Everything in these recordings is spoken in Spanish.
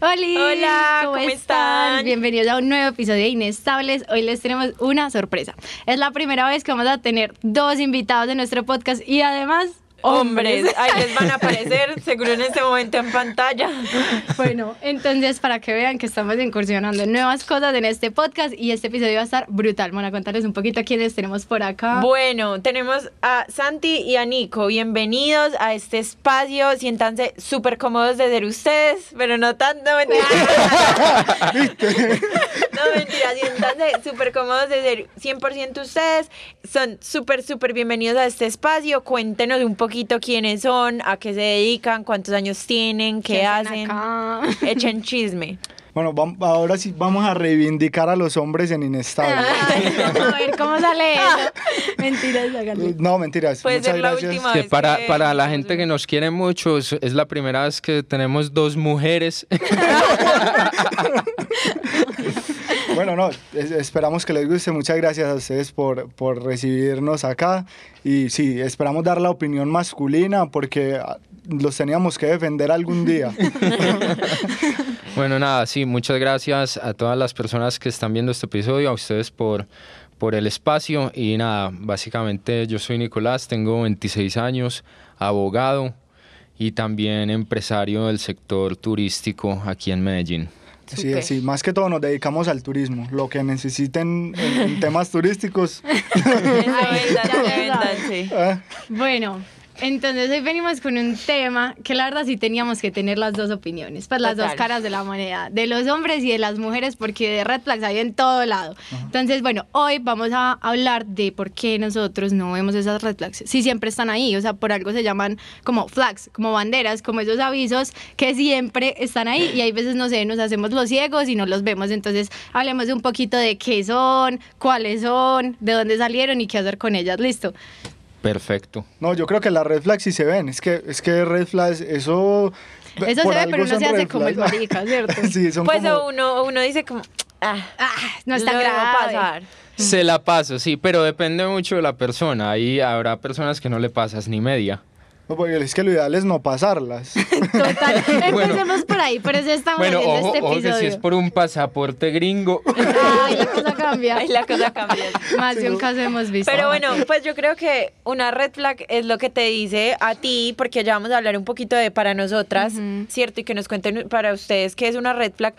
Hola, ¿cómo, están? Bienvenidos a un nuevo episodio de Inestables. Hoy les tenemos una sorpresa. Es la primera vez que vamos a tener dos invitados de nuestro podcast y además hombres. Ahí les van a aparecer, seguro en este momento en pantalla. Bueno, entonces para que vean que estamos incursionando en nuevas cosas en este podcast y este episodio va a estar brutal. Bueno, a contarles un poquito a quiénes tenemos por acá. Bueno, tenemos a Santi y a Nico. Bienvenidos a este espacio. Siéntanse súper cómodos de ser ustedes, pero no tanto, mentira. no, mentira, siéntanse súper cómodos de ser 100% ustedes. Son súper, súper bienvenidos a este espacio. Cuéntenos un poco poquito quiénes son, a qué se dedican, cuántos años tienen, qué, hacen. Echen chisme. Bueno, ahora sí vamos a reivindicar a los hombres en inestable. a ver cómo sale eso. Mentiras, No, mentiras. Puede Muchas gracias. que para, para la gente que nos quiere mucho, es la primera vez que tenemos dos mujeres. Bueno, no, esperamos que les guste. Muchas gracias a ustedes por, por recibirnos acá. Y sí, esperamos dar la opinión masculina porque ah, los teníamos que defender algún día. bueno, nada, sí, muchas gracias a todas las personas que están viendo este episodio, a ustedes por, por el espacio. Y nada, básicamente yo soy Nicolás, tengo 26 años, abogado y también empresario del sector turístico aquí en Medellín. Sí, sí, más que todo nos dedicamos al turismo. Lo que necesiten en, temas turísticos. Ah. Bueno, entonces hoy venimos con un tema que la verdad sí teníamos que tener las dos opiniones, pues las dos caras de la moneda, de los hombres y de las mujeres, porque de red flags hay en todo lado. Entonces, bueno, hoy vamos a hablar de por qué nosotros no vemos esas red flags. Si siempre están ahí, o sea, por algo se llaman como flags, como banderas, como esos avisos que siempre están ahí y hay veces, no sé, nos hacemos los ciegos y no los vemos. Entonces, hablemos de un poquito de qué son, cuáles son, de dónde salieron y qué hacer con ellas. Listo. Perfecto. No, yo creo que las red flags sí se ven. Es que, es que red flags, eso. Eso se ve, pero no se hace como el marica, ¿cierto? sí, son pues uno, uno dice como. Ah, ah no está grave. pasar. Se la paso, sí, pero depende mucho de la persona. Ahí habrá personas que no le pasas ni media. No, porque es que lo ideal es no pasarlas. Total. Empecemos por ahí, por eso estamos bueno, haciendo este episodio. Ojo que si es por un pasaporte gringo. Ay, la cosa cambia. Ay, la cosa cambia. Más de un caso hemos visto. Pero bueno, pues yo creo que una red flag es lo que te dice a ti, porque ya vamos a hablar un poquito de para nosotras, ¿cierto? Y que nos cuenten para ustedes qué es una red flag.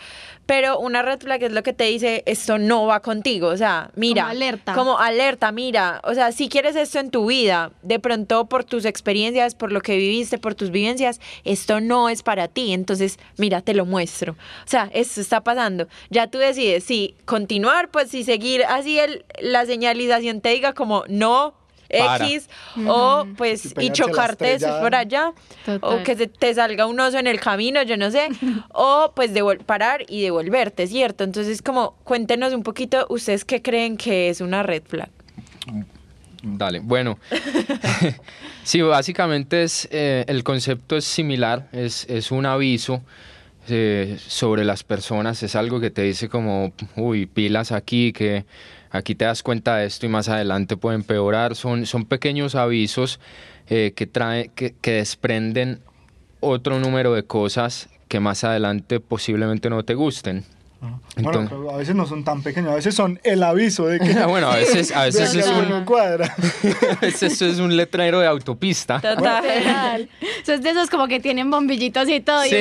Pero una red flag es lo que te dice, esto no va contigo. O sea, mira. Como alerta. Como alerta, mira. O sea, si quieres esto en tu vida, de pronto por tus experiencias, por lo que viviste, por tus vivencias, esto no es para ti. Entonces, mira, te lo muestro. O sea, esto está pasando. Ya tú decides si continuar, pues si seguir así el, la señalización te diga como no, X o pues y chocarte por allá o que se te salga un oso en el camino, yo no sé, o pues parar y devolverte, ¿cierto? Entonces como cuéntenos un poquito ustedes qué creen que es una red flag. Dale, bueno. sí, básicamente es, eh, el concepto es similar, es, es un aviso eh, sobre las personas, es algo que te dice como, uy, pilas aquí, que aquí te das cuenta de esto y más adelante puede empeorar. Son, son pequeños avisos eh, que, trae, que, que desprenden otro número de cosas que más adelante posiblemente no te gusten bueno, a veces no son tan pequeños, a veces son el aviso de que. bueno, a veces, a veces es un. cuadra. a veces es un letrero de autopista. Total. Eso es de esos como que tienen bombillitos y todo. Sí,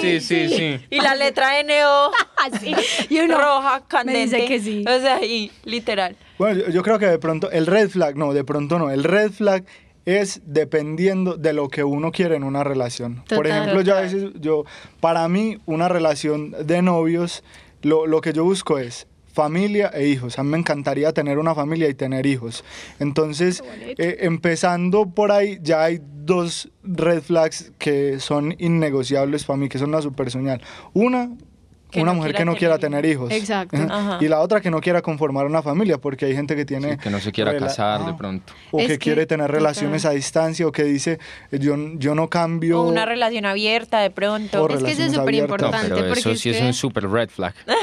sí, sí, sí, Y la letra NO. así. Y uno roja, candente. Me dice que sí. O sea, y literal. Bueno, yo creo que de pronto el red flag, no, de pronto no. El red flag es dependiendo de lo que uno quiere en una relación. Por ejemplo, yo a veces, yo, para mí, una relación de novios, lo, lo que yo busco es familia e hijos. A mí me encantaría tener una familia y tener hijos. Entonces, eh, empezando por ahí, ya hay dos red flags que son innegociables para mí, que son una super señal. Una, una mujer que no quiera tener hijos. Exacto. Y la otra que no quiera conformar una familia, porque hay gente que tiene... que no se quiera casar de pronto. O que, quiere tener relaciones a distancia, o que dice, yo, yo no cambio... O una relación abierta de pronto. es que eso es súper importante. pero eso sí es, un súper red flag.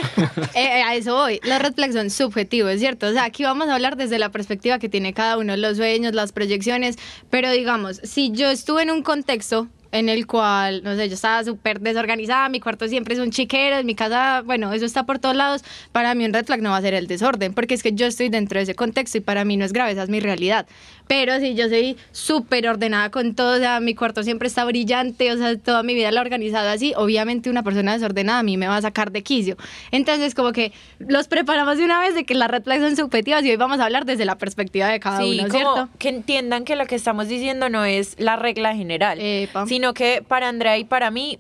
Eh, a eso voy. Los red flags son subjetivos, ¿cierto? O sea, aquí vamos a hablar desde la perspectiva que tiene cada uno, los sueños, las proyecciones, pero digamos, si yo estuve en un contexto en el cual, no sé, yo estaba súper desorganizada, mi cuarto siempre es un chiquero, en mi casa, bueno, eso está por todos lados, para mí un red flag no va a ser el desorden, porque es que yo estoy dentro de ese contexto y para mí no es grave, esa es mi realidad. Pero si yo soy súper ordenada con todo, o sea, mi cuarto siempre está brillante, o sea, toda mi vida la he organizado así, obviamente una persona desordenada a mí me va a sacar de quicio. Entonces, como que los preparamos de una vez de que las red flags son subjetivas y hoy vamos a hablar desde la perspectiva de cada uno, ¿cierto? que entiendan que lo que estamos diciendo no es la regla general, sino que para Andrea y para mí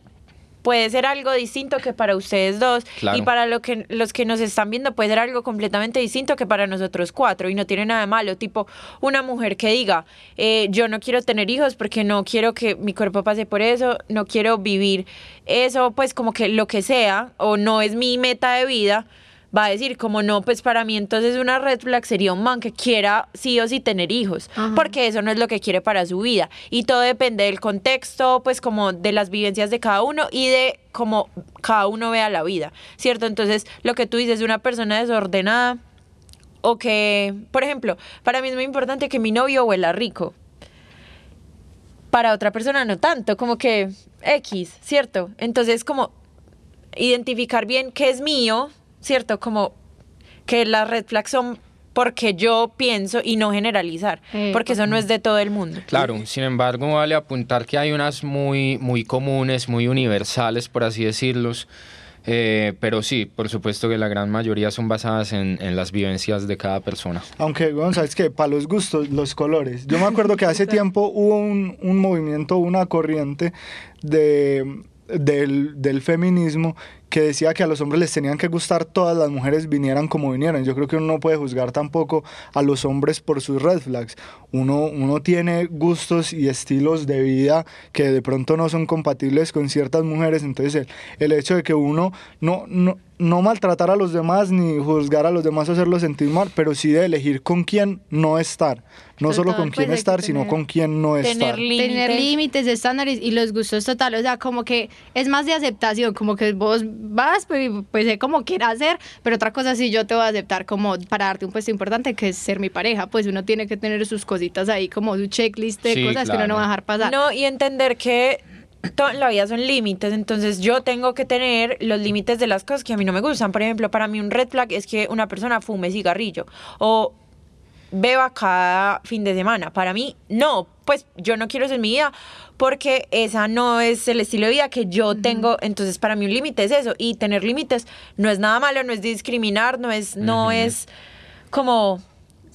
puede ser algo distinto que para ustedes dos y para lo que, los que nos están viendo puede ser algo completamente distinto que para nosotros cuatro y no tiene nada de malo, tipo una mujer que diga, eh, yo no quiero tener hijos porque no quiero que mi cuerpo pase por eso, no quiero vivir eso, pues como que lo que sea o no es mi meta de vida va a decir como no, pues para mí entonces una red flag sería un man que quiera sí o sí tener hijos, porque eso no es lo que quiere para su vida. Y todo depende del contexto, pues como de las vivencias de cada uno y de cómo cada uno vea la vida, ¿cierto? Entonces lo que tú dices de una persona desordenada o que, por ejemplo, para mí es muy importante que mi novio huela rico. Para otra persona no tanto, como que X, ¿cierto? Entonces como identificar bien qué es mío, ¿cierto? Como que las red flags son porque yo pienso y no generalizar, eh, porque eso no es de todo el mundo. Claro, sin embargo, vale apuntar que hay unas muy, muy comunes, muy universales, por así decirlos. Eh, pero sí, por supuesto que la gran mayoría son basadas en, en las vivencias de cada persona. Aunque, bueno, sabes que para los gustos, los colores. Yo me acuerdo que hace tiempo hubo un, un movimiento, una corriente de, del, del feminismo que decía que a los hombres les tenían que gustar todas las mujeres vinieran como vinieran. Yo creo que uno no puede juzgar tampoco a los hombres por sus red flags. Uno, uno tiene gustos y estilos de vida que de pronto no son compatibles con ciertas mujeres. Entonces el, hecho de que uno no, no, no maltratar a los demás ni juzgar a los demás o hacerlos sentir mal, pero sí de elegir con quién no estar. No solo con quién pues, estar, sino con quién no estar. Tener límites, estándares y los gustos totales. O sea, como que es más de aceptación, como que vos vas, pues, pues sé como quieras hacer, pero otra cosa sí yo te voy a aceptar como para darte un puesto importante que es ser mi pareja, pues uno tiene que tener sus cositas ahí como su checklist de cosas que uno no va a dejar pasar. No, y entender que la vida son límites, entonces yo tengo que tener los límites de las cosas que a mí no me gustan. Por ejemplo, para mí un red flag es que una persona fume cigarrillo o beba cada fin de semana. Para mí, no, pues yo no quiero eso en mi vida porque esa no es el estilo de vida que yo tengo. Entonces, para mí un límite es eso. Y tener límites no es nada malo, no es discriminar, no es, no es como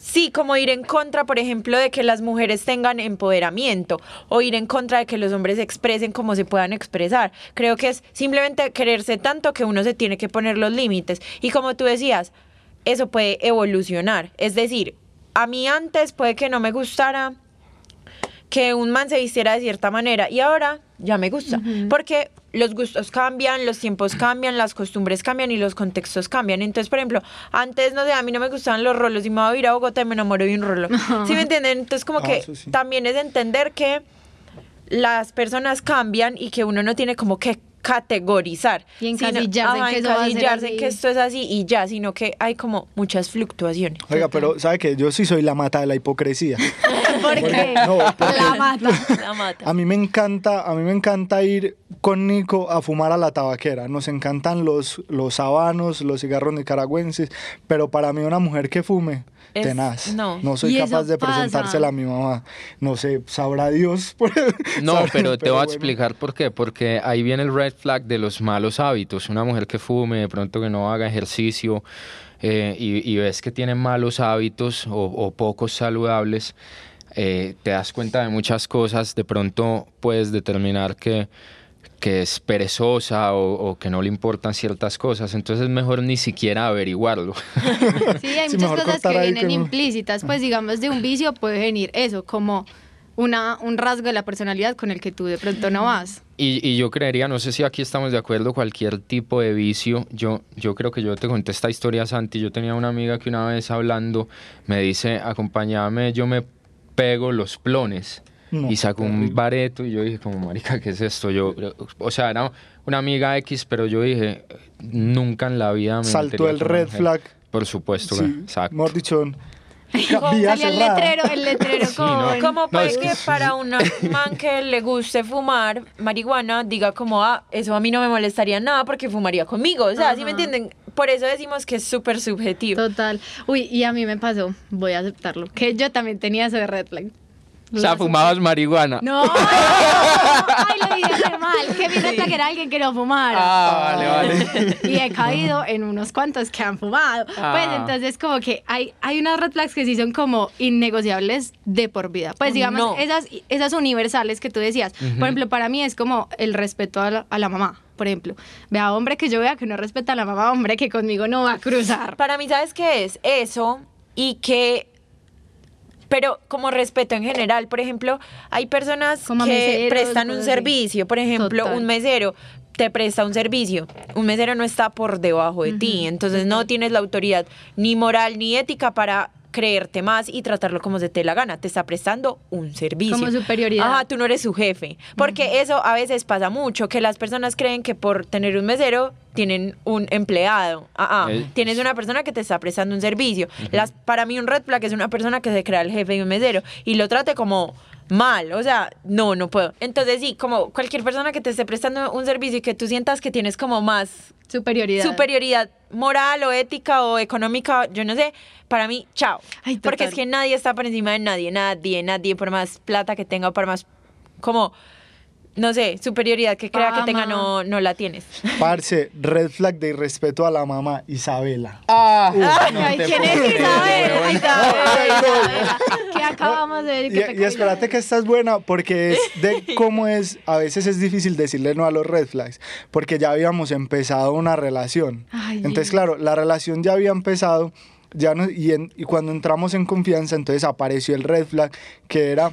Sí, como ir en contra, por ejemplo, de que las mujeres tengan empoderamiento o ir en contra de que los hombres expresen como se puedan expresar. Creo que es simplemente quererse tanto que uno se tiene que poner los límites. Y como tú decías, eso puede evolucionar. Es decir, a mí antes puede que no me gustara que un man se vistiera de cierta manera y ahora ya me gusta, porque los gustos cambian, los tiempos cambian, las costumbres cambian y los contextos cambian. Entonces, por ejemplo, antes, no sé, a mí no me gustaban los rolos y me voy a ir a Bogotá y me enamoro de un rolo. ¿Sí me entienden? Entonces, como ah, que también es entender que las personas cambian y que uno no tiene como que categorizar. Y encasillarse, en, que, encasillarse en que esto es así y ya, sino que hay como muchas fluctuaciones. Oiga, pero ¿sabe que Yo sí soy la mata de la hipocresía. ¿Por qué? No, la mata. la mata. A mí me encanta, a mí me encanta ir con Nico a fumar a la tabaquera. Nos encantan los, los habanos, los cigarros nicaragüenses, pero para mí una mujer que fume tenaz. No, no soy capaz de presentársela a mi mamá. No sé, sabrá Dios. no, pero te voy a explicar por qué. Porque ahí viene el red flag de los malos hábitos. Una mujer que fume, de pronto que no haga ejercicio eh, y, ves que tiene malos hábitos o, pocos saludables, eh, te das cuenta de muchas cosas. De pronto puedes determinar que que es perezosa o, que no le importan ciertas cosas, entonces es mejor ni siquiera averiguarlo. Sí, hay muchas cosas que vienen implícitas, pues digamos de un vicio puede venir eso, como una, un rasgo de la personalidad con el que tú de pronto no vas. Y, y, yo creería, no sé si aquí estamos de acuerdo, cualquier tipo de vicio, yo, yo creo que yo te conté esta historia, Santi, yo tenía una amiga que una vez hablando me dice, acompáñame, yo me pego los plones. Y sacó un bareto y yo dije como, marica, ¿qué es esto? Yo, o sea, era una amiga X, pero yo dije, nunca en la vida me Saltó el red flag. Por supuesto, sí, exacto. Mejor dicho, Salió el letrero, el letrero con... Como pues que, para un man que le guste fumar marihuana, diga como, ah, eso a mí no me molestaría nada porque fumaría conmigo. O sea, ¿sí me entienden? Por eso decimos que es súper subjetivo. Total. Uy, y a mí me pasó, voy a aceptarlo, que yo también tenía ese red flag. O sea, fumabas marihuana. No, ay, lo dije mal. Que red que era alguien que no fumara. Ah, vale, vale. Y he caído en unos cuantos que han fumado. Pues ah. entonces como que hay, hay unas red flags que sí son como innegociables de por vida. Pues digamos, esas, esas universales que tú decías. Por ejemplo, para mí es como el respeto a la, a la mamá por ejemplo, vea hombre que yo vea que no respeta a la mamá, hombre que conmigo no va a cruzar. Para mí, ¿sabes qué es? Eso y que pero como respeto en general, por ejemplo, hay personas que prestan un servicio, por ejemplo, un mesero te presta un servicio, un mesero no está por debajo de ti, entonces no tienes la autoridad ni moral ni ética para creerte más y tratarlo como se te la gana. Te está prestando un servicio. Como superioridad. Ajá, tú no eres su jefe. Porque eso a veces pasa mucho, que las personas creen que por tener un mesero tienen un empleado. Ah, Tienes una persona que te está prestando un servicio. Las, para mí un red flag es una persona que se crea el jefe de un mesero y lo trate como mal, o sea, no, no puedo. Entonces sí, como cualquier persona que te esté prestando un servicio y que tú sientas que tienes como más superioridad, superioridad moral o ética o económica, yo no sé, para mí, chao. Porque es que nadie está por encima de nadie, nadie, nadie, por más plata que tenga o por más como no sé, superioridad que crea que tenga no, no la tienes. Parce, red flag de respeto a la mamá, Isabela. Ah, ¿quién es Isabela? Isabela, que acabamos de decir. y, espérate que esta es buena porque es de cómo es, a veces es difícil decirle no a los red flags, porque ya habíamos empezado una relación. entonces, claro, la relación ya había empezado, ya no, y, y cuando entramos en confianza, entonces apareció el red flag que era,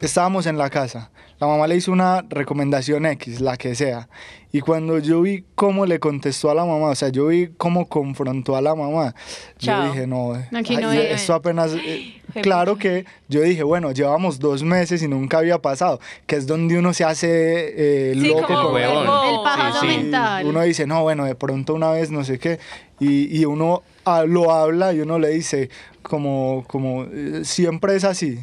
estábamos en la casa la mamá le hizo una recomendación X, la que sea. Y cuando yo vi cómo le contestó a la mamá, o sea, yo vi cómo confrontó a la mamá, yo dije, no, esto apenas... Eh, claro que yo dije, bueno, llevamos dos meses y nunca había pasado, que es donde uno se hace eh, loco con el, mental. Uno dice, no, bueno, de pronto una vez no sé qué, y, y uno ah, lo habla y uno le dice, como, como, eh, siempre es así.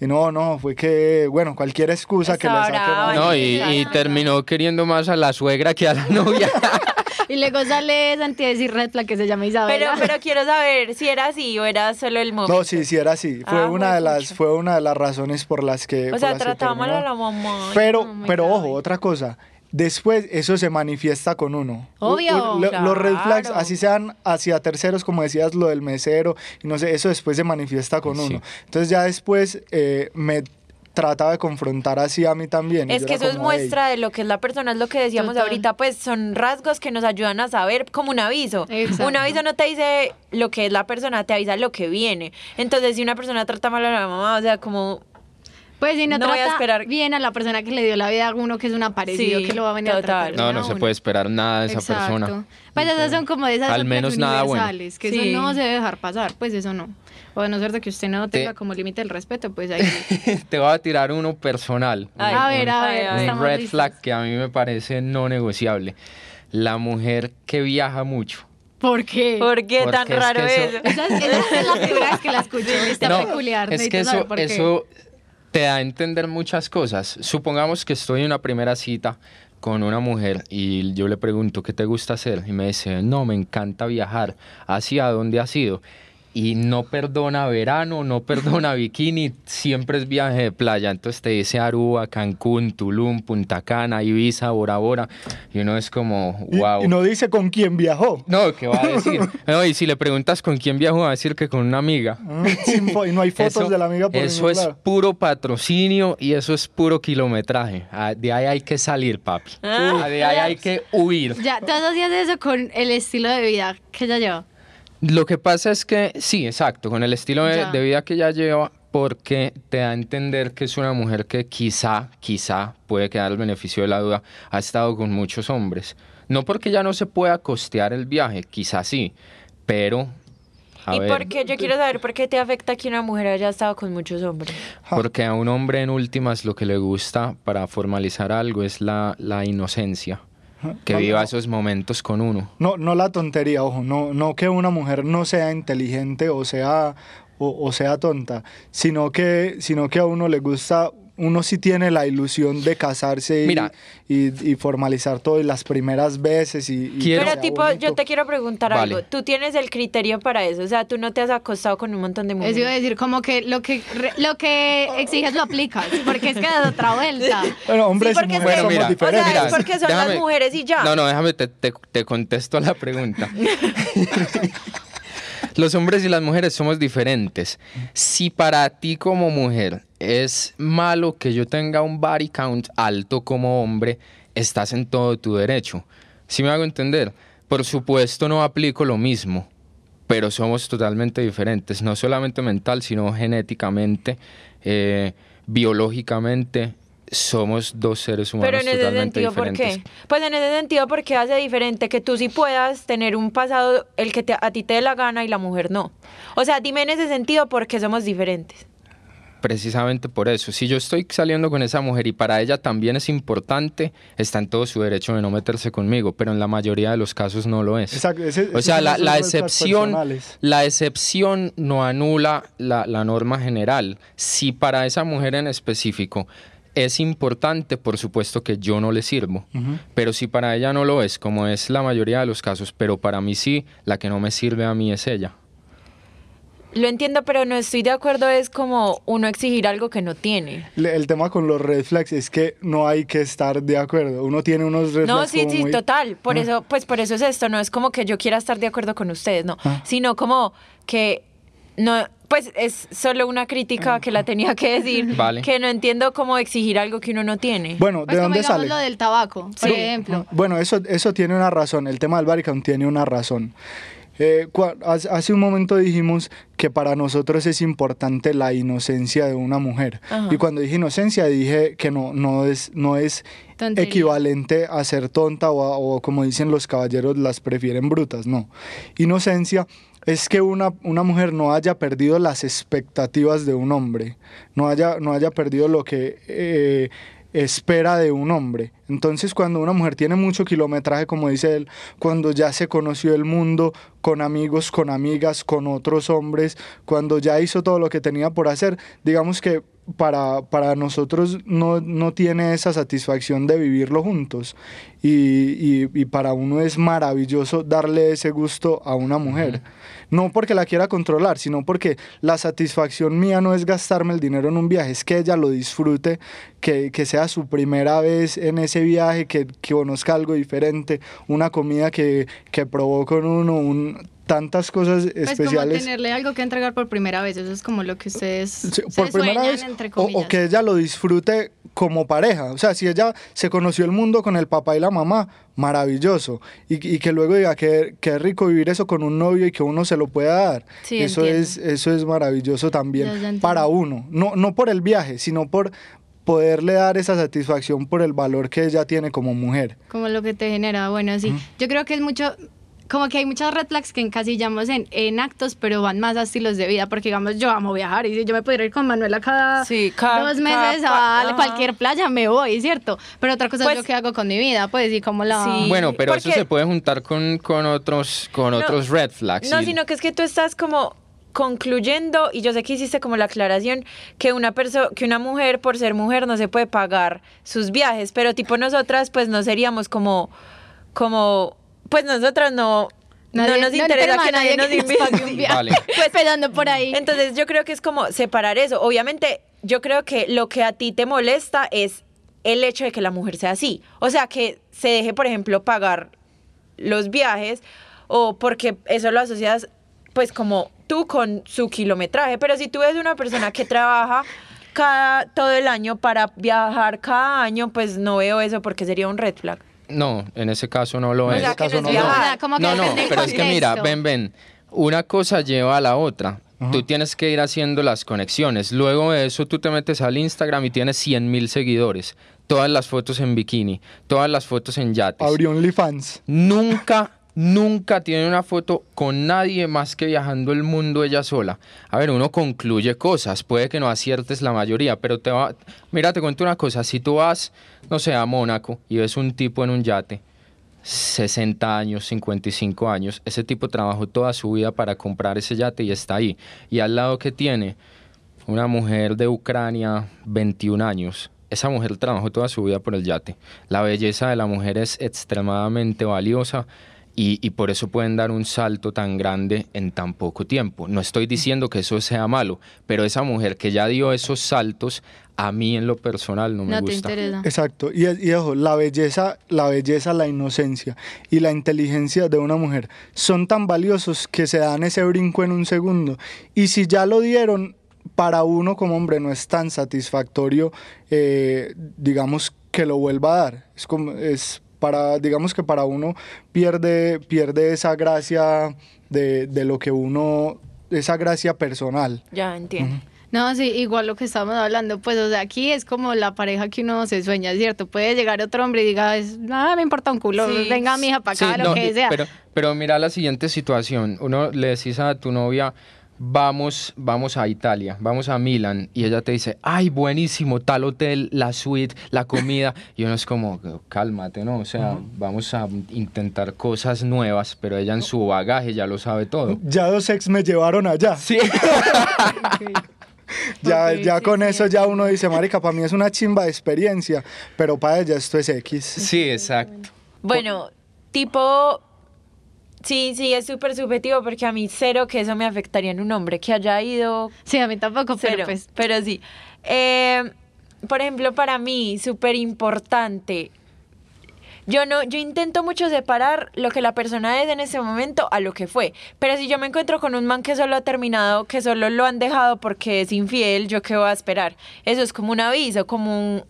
Y no, no, fue que, bueno, cualquier excusa que le saque. No, y, y, terminó queriendo más a la suegra que a la novia. y luego sale Santi a decir red que se llama Isabel. Pero, pero quiero saber si era así o era solo el momento. No, sí, sí era así. Fue, ah, una, de las, fue una de las razones por las que. O sea, trataba mal a la mamá. Pero, pero ojo, otra cosa después eso se manifiesta con uno. Obvio. Los red flags, así sean hacia terceros, como decías, lo del mesero, y no sé, eso después se manifiesta con uno. Entonces ya después eh, me trataba de confrontar así a mí también. Es que eso es muestra de lo que es la persona, es lo que decíamos ahorita, pues son rasgos que nos ayudan a saber como un aviso. Un aviso no te dice lo que es la persona, te avisa lo que viene. Entonces, si una persona trata mal a la mamá, o sea, como pues si no, trata voy a esperar bien a la persona que le dio la vida a uno que es un aparecido que lo va a venir a tratar. No, no se puede esperar nada de esa persona. Pues esas son como de esas Al menos nada universales, que eso no se debe dejar pasar, pues eso no. O a no ser de que usted no tenga como límite el respeto, pues ahí. Te voy a tirar uno personal. a ver, a ver. Un red flag que a mí me parece no negociable. La mujer que viaja mucho. ¿Por qué? ¿Por qué tan raro eso? Esa, es, la primera vez que la escucho. Está peculiar. Es que eso, eso te da a entender muchas cosas. Supongamos que estoy en una primera cita con una mujer y yo le pregunto qué te gusta hacer y me dice, no, me encanta viajar. ¿Hacia dónde has ido? Y no perdona verano, no perdona bikini, siempre es viaje de playa. Entonces te dice Aruba, Cancún, Tulum, Punta Cana, Ibiza, Bora Bora. Y uno es como, wow. Y, no dice con quién viajó. No, ¿qué va a decir? no, y si le preguntas con quién viajó, va a decir que con una amiga. Ah, y no hay fotos de la amiga por Eso es puro patrocinio y eso es puro kilometraje. Ah, de ahí hay que salir, papi. Ah. de ahí hay que huir. Ya, tú hacías eso con el estilo de vida que ella lleva. Lo que pasa es que sí, exacto, con el estilo de, vida que ella lleva, porque te da a entender que es una mujer que quizá, quizá, puede quedar el beneficio de la duda, ha estado con muchos hombres. No porque ya no se pueda costear el viaje, quizá sí, pero ¿Y por qué? Yo quiero saber por qué te afecta que una mujer haya estado con muchos hombres. Porque a un hombre en últimas lo que le gusta para formalizar algo es la, la inocencia. Que viva esos momentos con uno. No, no la tontería, ojo, no, no que una mujer no sea inteligente o sea, o, sea tonta, sino que, sino que a uno le gusta uno sí tiene la ilusión de casarse y, y, formalizar todo y las primeras veces. Y, Pero tipo, yo te quiero preguntar algo. Tú tienes el criterio para eso. O sea, tú no te has acostado con un montón de mujeres. Eso iba a decir, como que lo que, lo que exiges lo aplicas. Porque es que de otra vuelta. Bueno, hombres y mujeres somos diferentes. O sea, es porque son las mujeres y ya. No, no, déjame, te, te, te contesto la pregunta. Los hombres y las mujeres somos diferentes. Si para ti como mujer es malo que yo tenga un body count alto como hombre, estás en todo tu derecho. Si me hago entender, por supuesto no aplico lo mismo, pero somos totalmente diferentes, no solamente mental, sino genéticamente, eh, biológicamente, somos dos seres humanos Pero en ese sentido, ¿por qué? Pues en ese sentido, porque hace diferente que tú sí puedas tener un pasado el que a ti te dé la gana y la mujer no. O sea, dime en ese sentido por qué somos diferentes. Precisamente por eso. Si yo estoy saliendo con esa mujer y para ella también es importante, está en todo su derecho de no meterse conmigo, pero en la mayoría de los casos no lo es. Exacto, o sea, la, la excepción, la excepción no anula la, la norma general. Si para esa mujer en específico es importante, por supuesto que yo no le sirvo, pero si para ella no lo es, como es la mayoría de los casos, pero para mí sí, la que no me sirve a mí es ella. Lo entiendo, pero no estoy de acuerdo, es como uno exigir algo que no tiene. El tema con los red flags es que no hay que estar de acuerdo, uno tiene unos red no, sí, sí, total, por ah. eso, pues por eso es esto, no es como que yo quiera estar de acuerdo con ustedes, no, ah. sino como que no, pues es solo una crítica que la tenía que decir, que no entiendo cómo exigir algo que uno no tiene. Bueno, ¿de pues dónde sale? lo del tabaco, por ejemplo. Bueno, eso, eso tiene una razón, el tema del Baricam tiene una razón. Eh, hace un momento dijimos que para nosotros es importante la inocencia de una mujer. Y cuando dije inocencia dije que no, no es, no es equivalente a ser tonta o, o, como dicen los caballeros las prefieren brutas, no. Inocencia es que una, una, mujer no haya perdido las expectativas de un hombre, no haya, no haya perdido lo que eh, espera de un hombre. Entonces cuando una mujer tiene mucho kilometraje, como dice él, cuando ya se conoció el mundo con amigos, con amigas, con otros hombres, cuando ya hizo todo lo que tenía por hacer, digamos que para, para nosotros no, no, tiene esa satisfacción de vivirlo juntos. Y, y, para uno es maravilloso darle ese gusto a una mujer. No porque la quiera controlar, sino porque la satisfacción mía no es gastarme el dinero en un viaje, es que ella lo disfrute, que, que sea su primera vez en ese viaje, que, que conozca algo diferente, una comida que, que probó con uno, un tantas cosas pues especiales. Como tenerle algo que entregar por primera vez, eso es como lo que ustedes por primera vez, entre o, que ella lo disfrute como pareja. O sea, si ella se conoció el mundo con el papá y la mamá, maravilloso. Y, y que luego diga que, que, rico vivir eso con un novio y que uno se lo pueda dar. eso, es, eso es maravilloso también para uno. No, no por el viaje, sino por poderle dar esa satisfacción por el valor que ella tiene como mujer. Como lo que te genera, bueno, sí. Yo creo que es mucho, como que hay muchas red flags que encasillamos en, en actos, pero van más a estilos de vida, porque digamos, yo amo viajar y si yo me pudiera ir con Manuela cada, dos meses a cualquier playa, me voy, ¿cierto? Pero otra cosa es lo pues que hago con mi vida, pues, y como la... bueno, pero eso se puede juntar con, con otros, con otros red flags. No, sino que es que tú estás como concluyendo, y yo sé que hiciste como la aclaración, que una persona, que una mujer por ser mujer no se puede pagar sus viajes, pero tipo nosotras pues no seríamos como, como pues nosotros no, no nos interesa que nadie nos invite. Un viaje. Pues pedando por ahí. Entonces yo creo que es como separar eso. Obviamente yo creo que lo que a ti te molesta es el hecho de que la mujer sea así. O sea, que se deje, por ejemplo, pagar los viajes o porque eso lo asocias pues como tú con su kilometraje. Pero si tú ves una persona que trabaja cada todo el año para viajar cada año, pues no veo eso porque sería un red flag. No, en ese caso no lo es. no, no, no, pero es que mira, ven, ven, una cosa lleva a la otra. Tú tienes que ir haciendo las conexiones. Luego de eso tú te metes al Instagram y tienes 100 mil seguidores. Todas las fotos en bikini, todas las fotos en yates. Abrió OnlyFans. Nunca, nunca tiene una foto con nadie más que viajando el mundo ella sola. A ver, uno concluye cosas, puede que no aciertes la mayoría, pero te va... Mira, te cuento una cosa, si tú vas, no sé, a Mónaco y ves un tipo en un yate, 60 años, 55 años, ese tipo trabajó toda su vida para comprar ese yate y está ahí. Y al lado que tiene una mujer de Ucrania, 21 años, esa mujer trabajó toda su vida por el yate. La belleza de la mujer es extremadamente valiosa y, y, por eso pueden dar un salto tan grande en tan poco tiempo. No estoy diciendo que eso sea malo, pero esa mujer que ya dio esos saltos, a mí en lo personal no me No te gusta. interesa. Exacto. Y, y ojo, la belleza, la belleza, la inocencia y la inteligencia de una mujer son tan valiosos que se dan ese brinco en un segundo. Y si ya lo dieron, para uno como hombre no es tan satisfactorio, eh, digamos, que lo vuelva a dar. Es como, es para, digamos que para uno pierde, pierde esa gracia de, de lo que uno, esa gracia personal. Ya entiendo. No, sí, igual lo que estamos hablando, pues, o sea, aquí es como la pareja que uno se sueña, ¿cierto? Puede llegar otro hombre y diga, es, nada, me importa un culo, Sí. venga, mija, para acá, Sí, lo no, que sea. Pero, pero mira la siguiente situación. Uno le decís a tu novia, vamos, vamos a Italia, vamos a Milán, y ella te dice, ay, buenísimo, tal hotel, la suite, la comida. Y uno es como, cálmate, ¿no? O sea, vamos a intentar cosas nuevas, pero ella en su bagaje ya lo sabe todo. Ya dos ex me llevaron allá. Sí. Ya, ya sí, con sí. eso ya uno dice, marica, para mí es una chimba de experiencia, pero para ella esto es X. Sí, exacto. Bueno, tipo, sí, sí, es súper subjetivo porque a mí cero que eso me afectaría en un hombre que haya ido Sí, a mí tampoco, cero, pero pues, pero sí. Eh, por ejemplo, para mí, súper importante. Yo no, yo intento mucho separar lo que la persona es en ese momento a lo que fue. Pero si yo me encuentro con un man que solo ha terminado, que solo lo han dejado porque es infiel, ¿yo qué voy a esperar? Eso es como un aviso, como un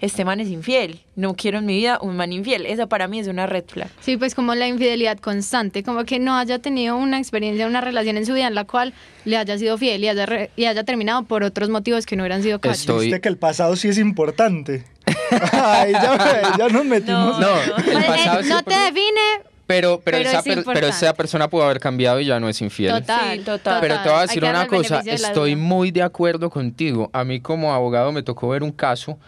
este man es infiel. No quiero en mi vida un man infiel. Eso para mí es una red flag. sí, pues como la infidelidad constante, como que no haya tenido una experiencia, una relación en su vida en la cual le haya sido fiel y haya, re- y haya terminado por otros motivos que no hubieran sido cachos. Estoy- Viste que el pasado sí es importante. Ahí ya, ya nos metimos. No, el Pues, eh, pasado sí, no te define, pero, pero, pero esa es per- pero esa persona pudo haber cambiado y ya no es infiel. total, Sí, total. Pero te voy a decir una cosa, de estoy duda. muy de acuerdo contigo. A mí como abogado me tocó ver un caso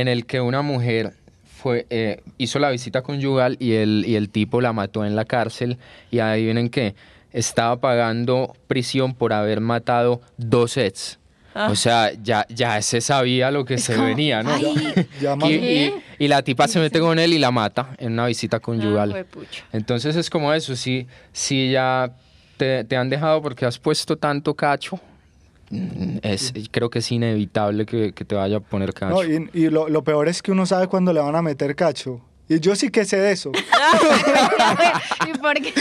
en el que una mujer fue, eh, hizo la visita conyugal y el, y el tipo la mató en la cárcel y adivinen qué, estaba pagando prisión por haber matado dos ex. Ah. O sea, ya, ya se sabía lo que se como, venía, ¿no? Y, más- y- y la tipa se mete con él y la mata en una visita Ah, conyugal. Entonces es como eso, si, si ya te, te han dejado porque has puesto tanto cacho, es, creo que es inevitable que, que te vaya a poner cacho. No, y y lo, lo peor es que uno sabe cuándo le van a meter cacho. Y yo sí que sé de eso. ¿Y por qué?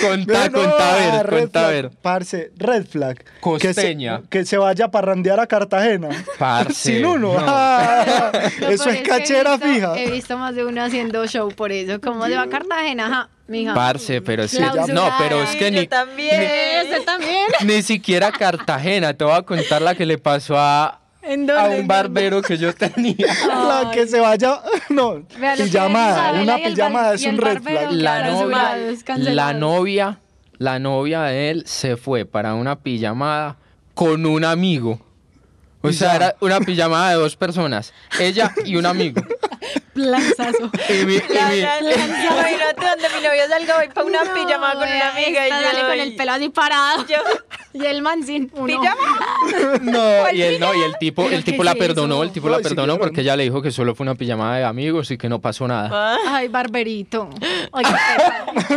Contá, No, contá a ver, red contá a flag, ver. Parce, red flag. Que se, Costeña. que se vaya a parrandear a Cartagena. Parce, Sin uno. no. Ah, eso es cachera he visto, fija. He visto más de uno haciendo show por eso. ¿Cómo se va a Cartagena? Ajá, mija. Parce, pero sí. No, pero es que yo ni, también. Eh, ¿Usted también? ni siquiera Cartagena. Te voy a contar la que le pasó a, ¿En a un barbero que yo tenía. La que se vaya. No, Vea pijamada. Una pijamada es un red flag. la novia, la novia, la novia de él se fue para una pijamada con un amigo. O sea, era una pijamada de dos personas, ella y un amigo. Lanzazo. Y mi- y La, mi- la, la, imagínate donde mi novio salga voy para una No, pijamada con una amiga y yo sale con el pelo así parado. yo Y el man sin uno. pijama. no, y el, no, y el tipo, ¿Pero el tipo la perdonó, eso? el tipo la perdonó porque ella le dijo que solo fue una pijamada de amigos y que no pasó nada. Ah, Ay, barberito. Ay.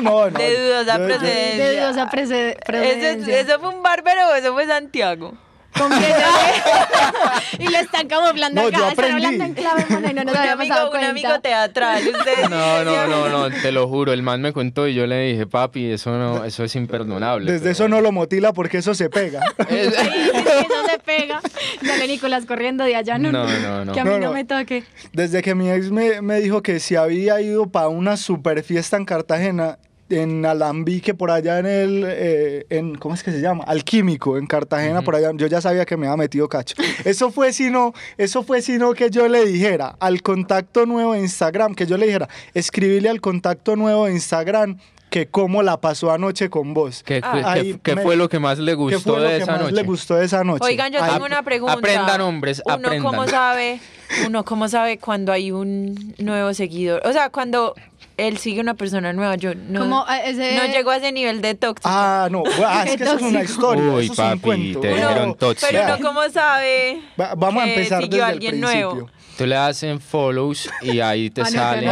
No, no. De dudosa Yo- yo- procedencia. De dudosa prece- ¿Eso, procedencia. ¿Eso fue un bárbaro o eso fue Santiago? Y le están camuflando No, acá. yo están aprendí. hablando en clave, mano, y no nos un, habíamos amigo, dado un amigo teatral. Ustedes No, no, no, no, te lo juro, el man me contó y yo le dije, papi, eso no, eso es imperdonable. Desde pero eso no lo motila porque eso se pega. Es- que eso se pega. Dale, Nicolás, corriendo de allá. No, No, no, no. Que a mí No, no, no. me toque. Desde que mi ex me, me dijo que si había ido para una super fiesta en Cartagena en Alambique, por allá en el, eh, en, ¿cómo es que se llama? Alquímico, en Cartagena, por allá, yo ya sabía que me había metido cacho. Eso fue sino, eso fue sino que yo le dijera al contacto nuevo de Instagram, que yo le dijera, escribirle al contacto nuevo de Instagram que cómo la pasó anoche con vos. ¿Qué, fue lo que más le gustó fue lo de que esa más noche? le gustó de esa noche? Oigan, yo tengo una pregunta. Aprendan hombres, uno Cómo sabe, uno cómo sabe cuando hay un nuevo seguidor. O sea, cuando él sigue una persona nueva. Yo no, ese... no llego a ese nivel de tóxico. Ah, no. Ah, es que eso es una historia. Uy, eso papi, es un cuento. te dijeron tóxico. Pero uno cómo sabe Vamos a empezar desde el principio. Nuevo. Tú le das en follows y ahí te ah, sale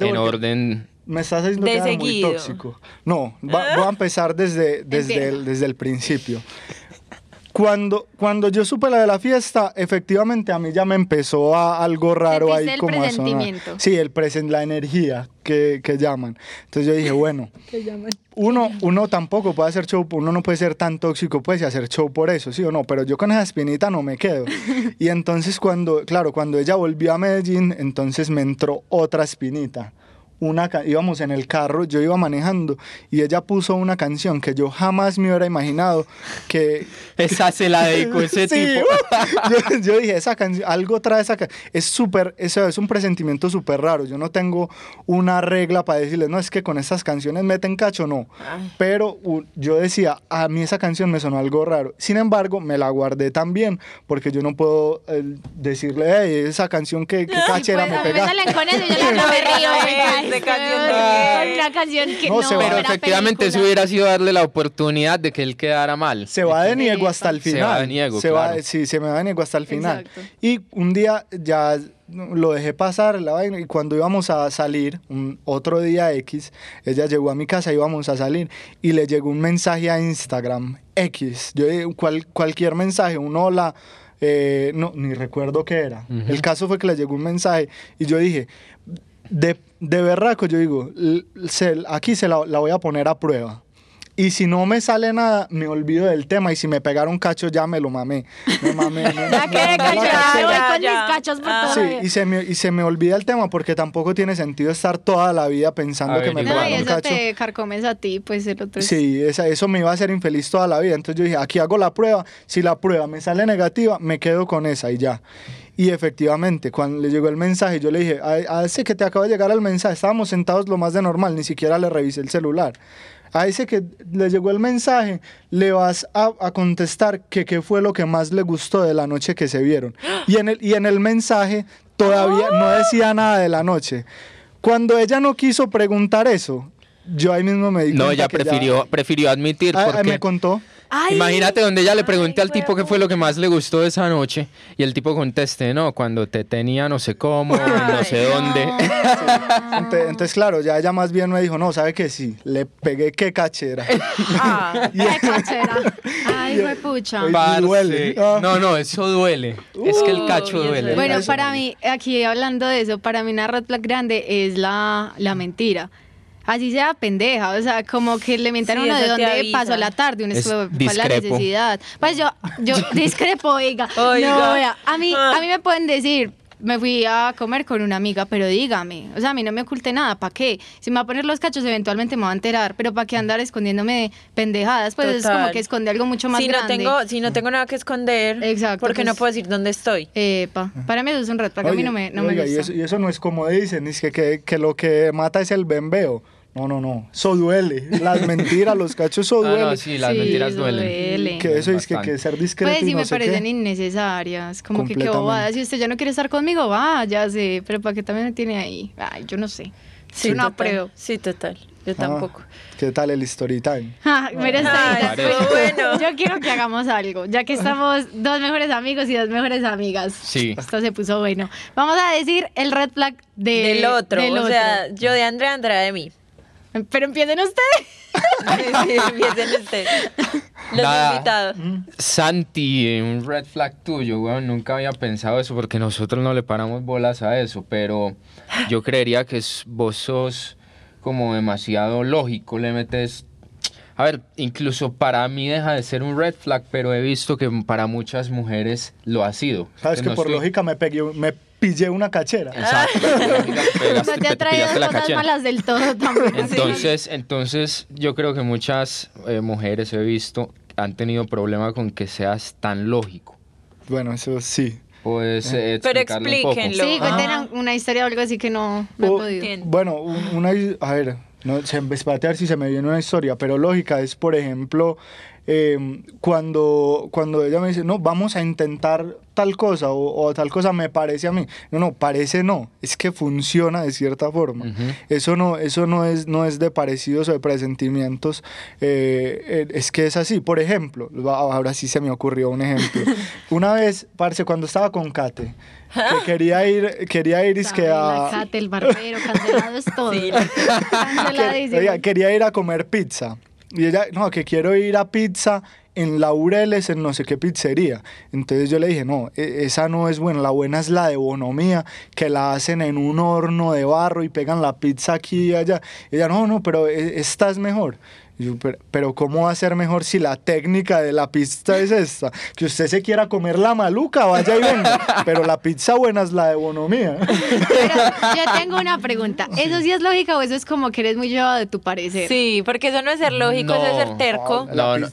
en orden me estás diciendo que era muy tóxico. No, voy a empezar desde, desde, el, desde el principio. Cuando, cuando yo supe la de la fiesta, efectivamente a mí ya me empezó a, algo raro ahí el como a Sí, el present, la energía que, que llaman. Entonces yo dije, bueno, uno, uno tampoco puede hacer show, uno no puede ser tan tóxico pues y hacer show por eso, sí o no, pero yo con esa espinita no me quedo. y entonces cuando, claro, cuando ella volvió a Medellín, entonces me entró otra espinita una íbamos en el carro, yo iba manejando y ella puso una canción que yo jamás me hubiera imaginado que esa se la dedicó ese tipo. yo, dije, esa canción, algo trae esa canción. Es súper, eso es un presentimiento súper raro. Yo no tengo una regla para decirles, no, es que con estas canciones meten cacho, no. Pero yo decía, a mí esa canción me sonó algo raro. Sin embargo, me la guardé también porque yo no puedo eh, decirle, hey, esa canción que, que cachera pues, me pega. con eso, yo la río, de canción. Una canción que no, Pero efectivamente eso hubiera sido darle la oportunidad de que él quedara mal. Se va de niego hasta el final. Se va de niego, se va, Sí, se me va de niego hasta el final. Y un día ya lo dejé pasar la vaina y cuando íbamos a salir, un otro día X, ella llegó a mi casa, íbamos a salir y le llegó un mensaje a Instagram X, yo cual, cualquier mensaje, un hola, eh, no, ni recuerdo qué era. El caso fue que le llegó un mensaje y yo dije, de, de berraco, yo digo, aquí se la, la voy a poner a prueba. Y si no me sale nada, me olvido del tema. Y si me pegaron cacho, ya me lo mamé. Me mamé. ya que con mis cachos por Sí, y se, me, y se me olvida el tema porque tampoco tiene sentido estar toda la vida pensando que me pegaron eso cacho. te carcomes a ti, pues el otro Sí, esa, eso me iba a hacer infeliz toda la vida. Entonces yo dije, aquí hago la prueba. Si la prueba me sale negativa, me quedo con esa y ya. Y efectivamente, cuando le llegó el mensaje, yo le dije, a, ese que te acaba de llegar el mensaje, estábamos sentados lo más de normal, ni siquiera le revisé el celular. A ese que le llegó el mensaje, le vas a, contestar que qué fue lo que más le gustó de la noche que se vieron. Y en el, y en el mensaje todavía no decía nada de la noche. Cuando ella no quiso preguntar eso, yo ahí mismo me di No, ella prefirió, prefirió admitir. Ah, porque... Me contó. Imagínate donde ella le pregunte al tipo qué fue lo que más le gustó de esa noche y el tipo conteste, no, cuando te tenía no sé cómo, no sé dónde. Entonces, claro, ya ella más bien me dijo, no, ¿sabe qué? Sí, le pegué qué cachera. Ah, qué cachera. Ay, fue pucha. duele. Ah. No, no, eso duele. es que el cacho duele. Bueno, para mí, aquí hablando de eso, para mí una red flag grande es la, la mentira así sea pendeja, o sea, como que le mientan uno de dónde pasó la tarde, uno estuvo la necesidad. Pues yo, yo discrepo, oiga. oiga. a mí, a mí me pueden decir, me fui a comer con una amiga, pero dígame, o sea, a mí no me oculte nada, ¿para qué? Si me va a poner los cachos, eventualmente me va a enterar, pero ¿para qué andar escondiéndome pendejadas? Pues es como que esconde algo mucho más si grande. No tengo, si no tengo nada que esconder, Exacto, porque no pues puedo decir dónde estoy. Epa, para mí eso es un reto, para a mí no me, no me gusta. Y eso, no es como dicen, es que, que, que lo que mata es el bembeo. No, no, no. Eso duele. Las mentiras, los cachos, eso duele. Ah, no, sí, las mentiras duelen. Que eso es que, que, ser discreto. Pues sí, me parecen innecesarias. Como que qué bobada. Si usted ya no quiere estar conmigo, va, ya sé. Pero ¿para qué también me tiene ahí? Ay, yo no sé. Sí, yo no apruebo. Sí, total. Yo ah, tampoco. ¿Qué tal el story time? Ah, mira, bueno. Yo quiero que hagamos algo, ya que estamos dos mejores amigos y dos mejores amigas. Sí. Esto se puso bueno. Vamos a decir el red flag del otro. o sea, yo de Andrea, Andrea de mí. Pero empiecen ustedes. sí, empiecen ustedes. Los invitados. Santi, un red flag tuyo, weón. Nunca había pensado eso porque nosotros no le paramos bolas a eso, pero yo creería que vos sos como demasiado lógico, le metes a ver, incluso para mí deja de ser un red flag, pero he visto que para muchas mujeres lo ha sido. Sabes que, por lógica me, pillé una cachera. Exacto. No te ha traído cosas malas del todo también. Entonces, entonces yo creo que muchas eh, mujeres he visto han tenido problema con que seas tan lógico. Bueno, eso sí. Pues, eh, Pero explíquenlo. Sí, cuenten una historia o algo así que no, no he podido. Bueno, una, a ver, no, se, espérate a ver si se me viene una historia, pero lógica es, por ejemplo, Em, cuando, cuando ella me dice, no, vamos a intentar tal cosa o, tal cosa me parece a mí. No, no, parece no, es que funciona de cierta forma. Eso, no, eso no, es, no es de parecidos o de presentimientos, eh, eh, es que es así. Por ejemplo, ahora sí se me ocurrió un ejemplo. Una vez, parce, cuando estaba con Kate, que quería ir, quería ir es que a... Kate, el barbero, cancelado es todo. quería ir a comer pizza. Y ella, no, que quiero ir a pizza en Laureles, en no sé qué pizzería. Entonces yo le dije, no, e, esa no es buena, la buena es la de Bonomía, que la hacen en un horno de barro y pegan la pizza aquí y allá. ella, no, no, pero e, esta es mejor pero, ¿cómo va a ser mejor si la técnica de la pizza es esta? Que usted se quiera comer la maluca, vaya y venga. Pero la pizza buena es la de bonomía. Pero yo tengo una pregunta. ¿Eso sí es lógica o eso es como que eres muy llevado de tu parecer? Sí, porque eso no es ser lógico, eso es ser terco. No, no,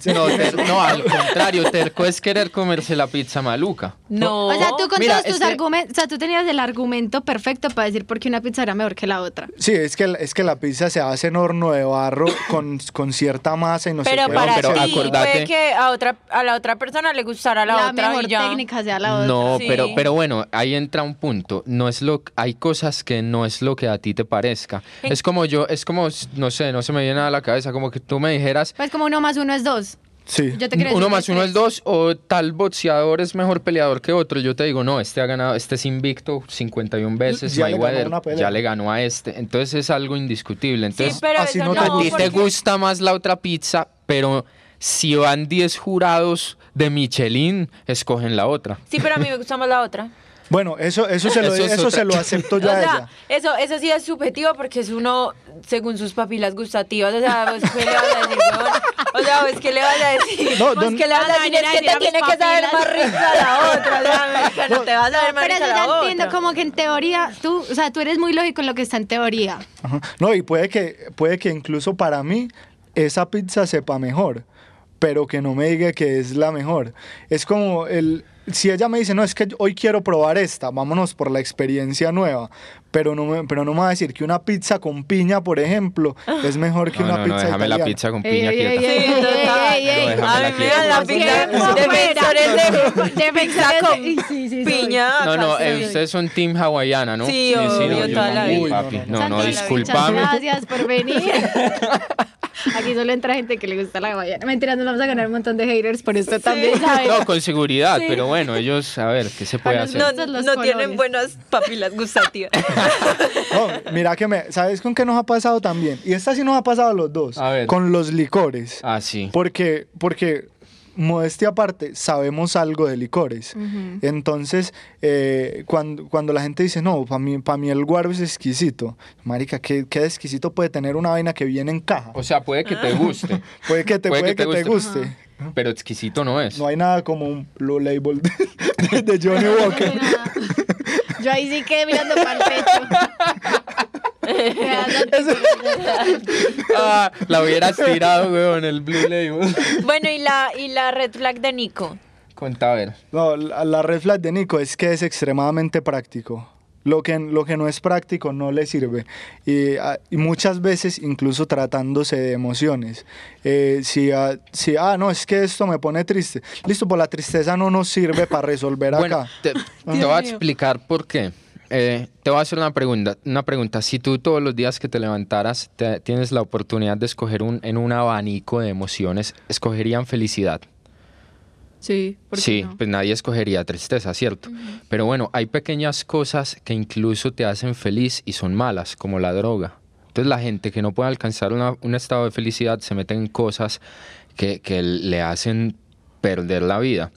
no, al contrario, terco es querer comerse la pizza maluca. No. O sea, tú con todos tus argumentos, o sea, tú tenías el argumento perfecto para decir por qué una pizza era mejor que la otra. Sí, es que, es que la pizza se hace en horno de barro con, con cierta masa y no pero sé qué. Para pero ti, acordate, puede que a otra a la otra persona le gustara la, la otra mejor técnica sea la otra. No, pero pero bueno, ahí entra un punto. No es lo hay cosas que no es lo que a ti te parezca. Es como yo, es como no sé, no se me viene a la cabeza como que tú me dijeras Pues como uno más uno es dos. Sí. uno más uno es dos o tal boxeador es mejor peleador que otro. Yo te digo, no, este ha ganado, este es invicto 51 veces, ya, le ganó, ya le ganó a este. Entonces es algo indiscutible. Entonces, así no, a ti te gusta más la otra pizza, pero si van 10 jurados de Michelin, escogen la otra. Sí, pero a mí me gusta más la otra. Bueno, eso, eso, se, lo, eso, se lo acepto ya o sea, Eso, eso sí es subjetivo porque es uno según sus papilas gustativas. O sea, ¿vos qué le vas a decir? O sea, ¿vos qué le vas a decir? No, ¿Vos qué le vas a decir? es que te tiene que saber más rica la otra. O sea, no te vas a ver más rica la otra. Pero yo entiendo como que en teoría, tú, o sea, tú eres muy lógico en lo que está en teoría. No, y puede que, puede que incluso para mí esa pizza sepa mejor, pero que no me diga que es la mejor. Es como el si ella me dice, no, es que hoy quiero probar esta, vámonos por la experiencia nueva, pero no me, pero no me va a decir que una pizza con piña, por ejemplo, es mejor que una no, pizza no, déjame la pizza con piña quieta. A mí me da la pizza de pizza con piña. No, no, ustedes son team hawaiana, ¿no? Sí, obvio, toda la vida. No, no, disculpame. Gracias por venir. Aquí solo entra gente que le gusta la hawaiana. Mentira, nos vamos a ganar un montón de haters por esto también, ¿sabes? No, con seguridad, pero bueno, ellos, a ver, ¿qué se puede hacer? No, no tienen buenas papilas gustativas. no, mira que me, ¿sabes con qué nos ha pasado también? Y esta sí nos ha pasado a los dos. A ver. Con los licores. Ah, sí. Porque, porque modestia aparte, sabemos algo de licores. Entonces, eh, cuando, cuando la gente dice, no, para mí, mí el guaro es exquisito. Marica, ¿qué, ¿qué, exquisito puede tener una vaina que viene en caja? O sea, puede que te guste. puede que te, puede, que te guste. Pero exquisito no es. No hay nada como un Blue Label de, Johnny Walker. Yo ahí sí quedé mirando para el pecho. ah, la hubieras tirado, weón, el Blue Label. Bueno, ¿y la, y la red flag de Nico? Cuenta a ver. No, la, red flag de Nico es que es extremadamente práctico. Lo que, lo que no es práctico no le sirve. Y, ah, muchas veces, incluso tratándose de emociones. Eh, si, ah, si, ah, no, es que esto me pone triste. Listo, pues la tristeza no nos sirve para resolver acá. Te, te voy a explicar por qué. Eh, te voy a hacer una pregunta, una pregunta. Si tú todos los días que te levantaras tienes la oportunidad de escoger un, en un abanico de emociones, ¿escogerían felicidad? Sí, sí, pues nadie escogería tristeza, ¿cierto? Pero bueno, hay pequeñas cosas que incluso te hacen feliz y son malas, como la droga. Entonces la gente que no puede alcanzar un estado de felicidad se mete en cosas que, que le hacen perder la vida.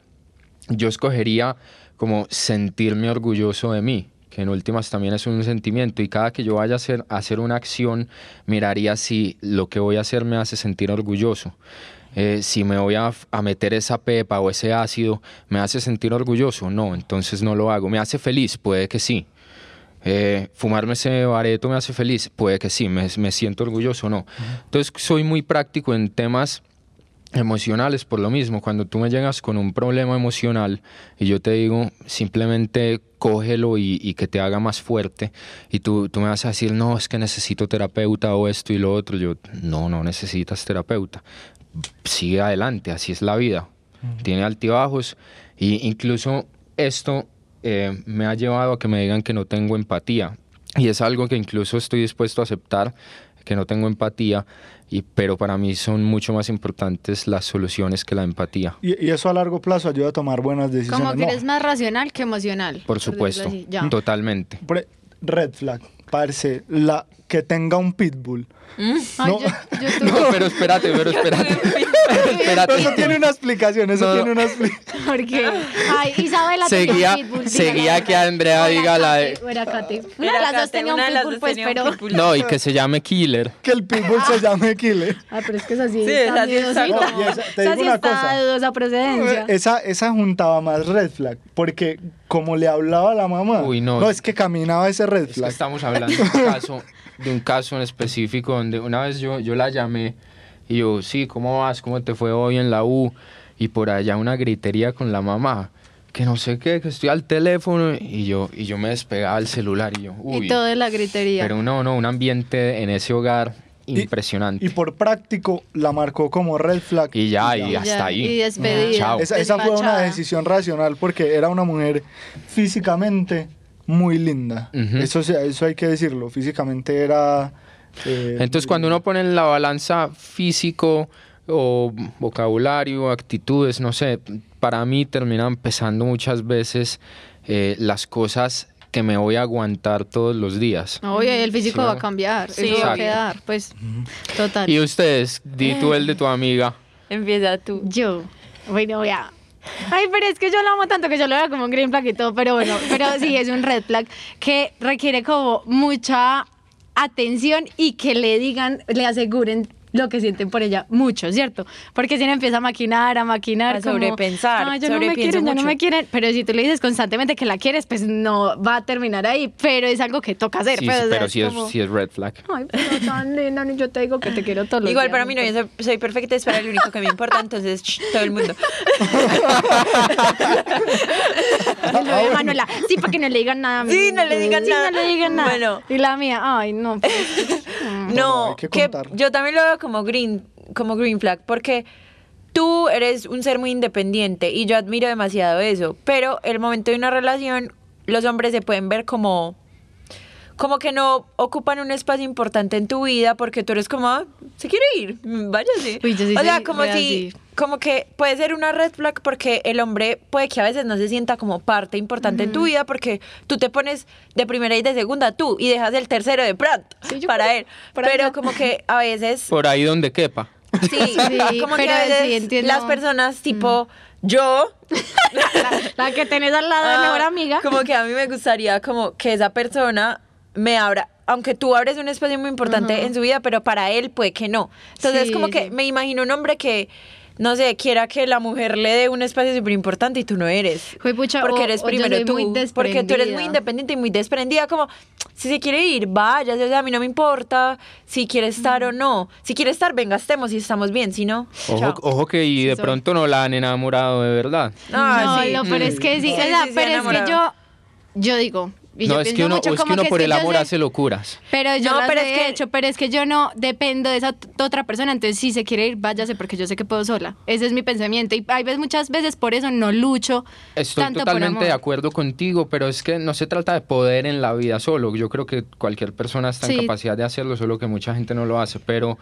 Yo escogería como sentirme orgulloso de mí, que en últimas también es un sentimiento y cada que yo vaya a hacer, hacer una acción, miraría si lo que voy a hacer me hace sentir orgulloso. eh, si me voy a, a, meter esa pepa o ese ácido, ¿me hace sentir orgulloso? No, entonces no lo hago. ¿Me hace feliz? Puede que sí. Eh, fumarme ese bareto me hace feliz, puede que sí, me, me siento orgulloso o no. Entonces soy muy práctico en temas emocionales por lo mismo. Cuando tú me llegas con un problema emocional y yo te digo simplemente cógelo y, que te haga más fuerte y tú, tú, me vas a decir, no, es que necesito terapeuta o esto y lo otro. Yo, no, no necesitas terapeuta. Sigue adelante, así es la vida. Tiene altibajos y incluso esto eh, me ha llevado a que me digan que no tengo empatía. Y es algo que incluso estoy dispuesto a aceptar, que no tengo empatía, y, pero para mí son mucho más importantes las soluciones que la empatía. Y, eso a largo plazo ayuda a tomar buenas decisiones. Como que eres más racional que emocional. Por supuesto, totalmente. Red flag, parece, la que tenga un pitbull ¿Mm? no. pero espérate, pero espérate. espérate. Eso tiene una explicación, eso tiene una explicación. ¿Por qué? Ay, Isabela seguía, seguía que Andrea diga la de... Una de las dos tenía un pitbull, pues, pero... No, y que se llame Killer. Que el pitbull se llame Killer. Ah, pero es que es así. Sí, es así. esa, te digo una cosa. dudosa procedencia. Esa, esa juntaba más red flag, porque como le hablaba a la mamá... Uy, no. No, es que caminaba ese red flag. estamos hablando de un caso de un caso en específico donde una vez yo, yo la llamé y yo, sí, ¿cómo vas? ¿Cómo te fue hoy en la U? Y por allá una gritería con la mamá, que no sé qué, que estoy al teléfono y yo, y yo me despegaba el celular y yo, uy. Y todo de la gritería. Pero no, no, un ambiente en ese hogar impresionante. Y, por práctico la marcó como red flag. Y ya, y, hasta ahí. Y despedida. Esa, esa, fue una decisión racional porque era una mujer físicamente muy linda. eso, eso hay que decirlo. Físicamente era... Eh, Entonces cuando uno pone en la balanza físico o vocabulario, actitudes, no sé, para mí terminan pesando muchas veces eh, las cosas que me voy a aguantar todos los días. Oye, el físico va a cambiar, sí, va a quedar, pues, total. Y ustedes, di tú el de tu amiga. Empieza tú. Yo, bueno, voy a Ay, pero es que yo lo amo tanto que yo lo veo como un green flag y todo, pero bueno, pero sí es un red flag que requiere como mucha atención y que le digan, le aseguren lo que sienten por ella mucho, ¿cierto? Porque si no empieza a maquinar, a maquinar, a sobrepensar, no, yo no me quieren, ya no me quieren, pero si tú le dices constantemente que la quieres, pues no va a terminar ahí, pero es algo que toca hacer. Sí, pues, pero sí, es, es red flag. Ay, pero tan linda, yo te digo que te quiero todo Igual para mí no, yo soy, perfecta, es para el único que me importa, entonces todo el mundo. Manuela, sí, para que no le digan nada. Sí, no le digan sí, nada. no le digan nada. Bueno. Y la mía, ay, no. Pues, no, que yo también lo veo como green, como green flag, porque tú eres un ser muy independiente y yo admiro demasiado eso, pero el momento de una relación, los hombres se pueden ver como como que no ocupan un espacio importante en tu vida porque tú eres como, ah, se quiere ir, váyase. o sea, como si, como que puede ser una red flag porque el hombre puede que a veces no se sienta como parte importante en tu vida porque tú te pones de primera y de segunda tú y dejas el tercero de pronto para él. Pero como que a veces... Por ahí donde quepa. Sí, como que a veces las personas tipo... Yo, la, que tenés al lado de ah, mejor amiga. Como que a mí me gustaría como que esa persona me abra, aunque tú abres un espacio muy importante en su vida, pero para él puede que no. Entonces, como que me imagino un hombre que no sé, quiera que la mujer le dé un espacio súper importante y tú no eres. porque eres primero tú. Porque tú eres muy independiente y muy desprendida. Como, si se quiere ir, vaya, a mí no me importa si quiere estar o no. Si quiere estar, venga, estemos y estamos bien, si no. Ojo, ojo que y de pronto no la han enamorado de verdad. no, no, pero es que sí, pero es que yo, yo digo, no, es que uno, es que uno por el amor hace locuras. Pero yo no, pero es que, hecho, pero es que yo no dependo de esa otra persona, entonces si se quiere ir, váyase porque yo sé que puedo sola. Ese es mi pensamiento y hay veces, muchas veces por eso no lucho. Estoy totalmente de acuerdo contigo, pero es que no se trata de poder en la vida solo. Yo creo que cualquier persona está en capacidad de hacerlo, solo que mucha gente no lo hace, pero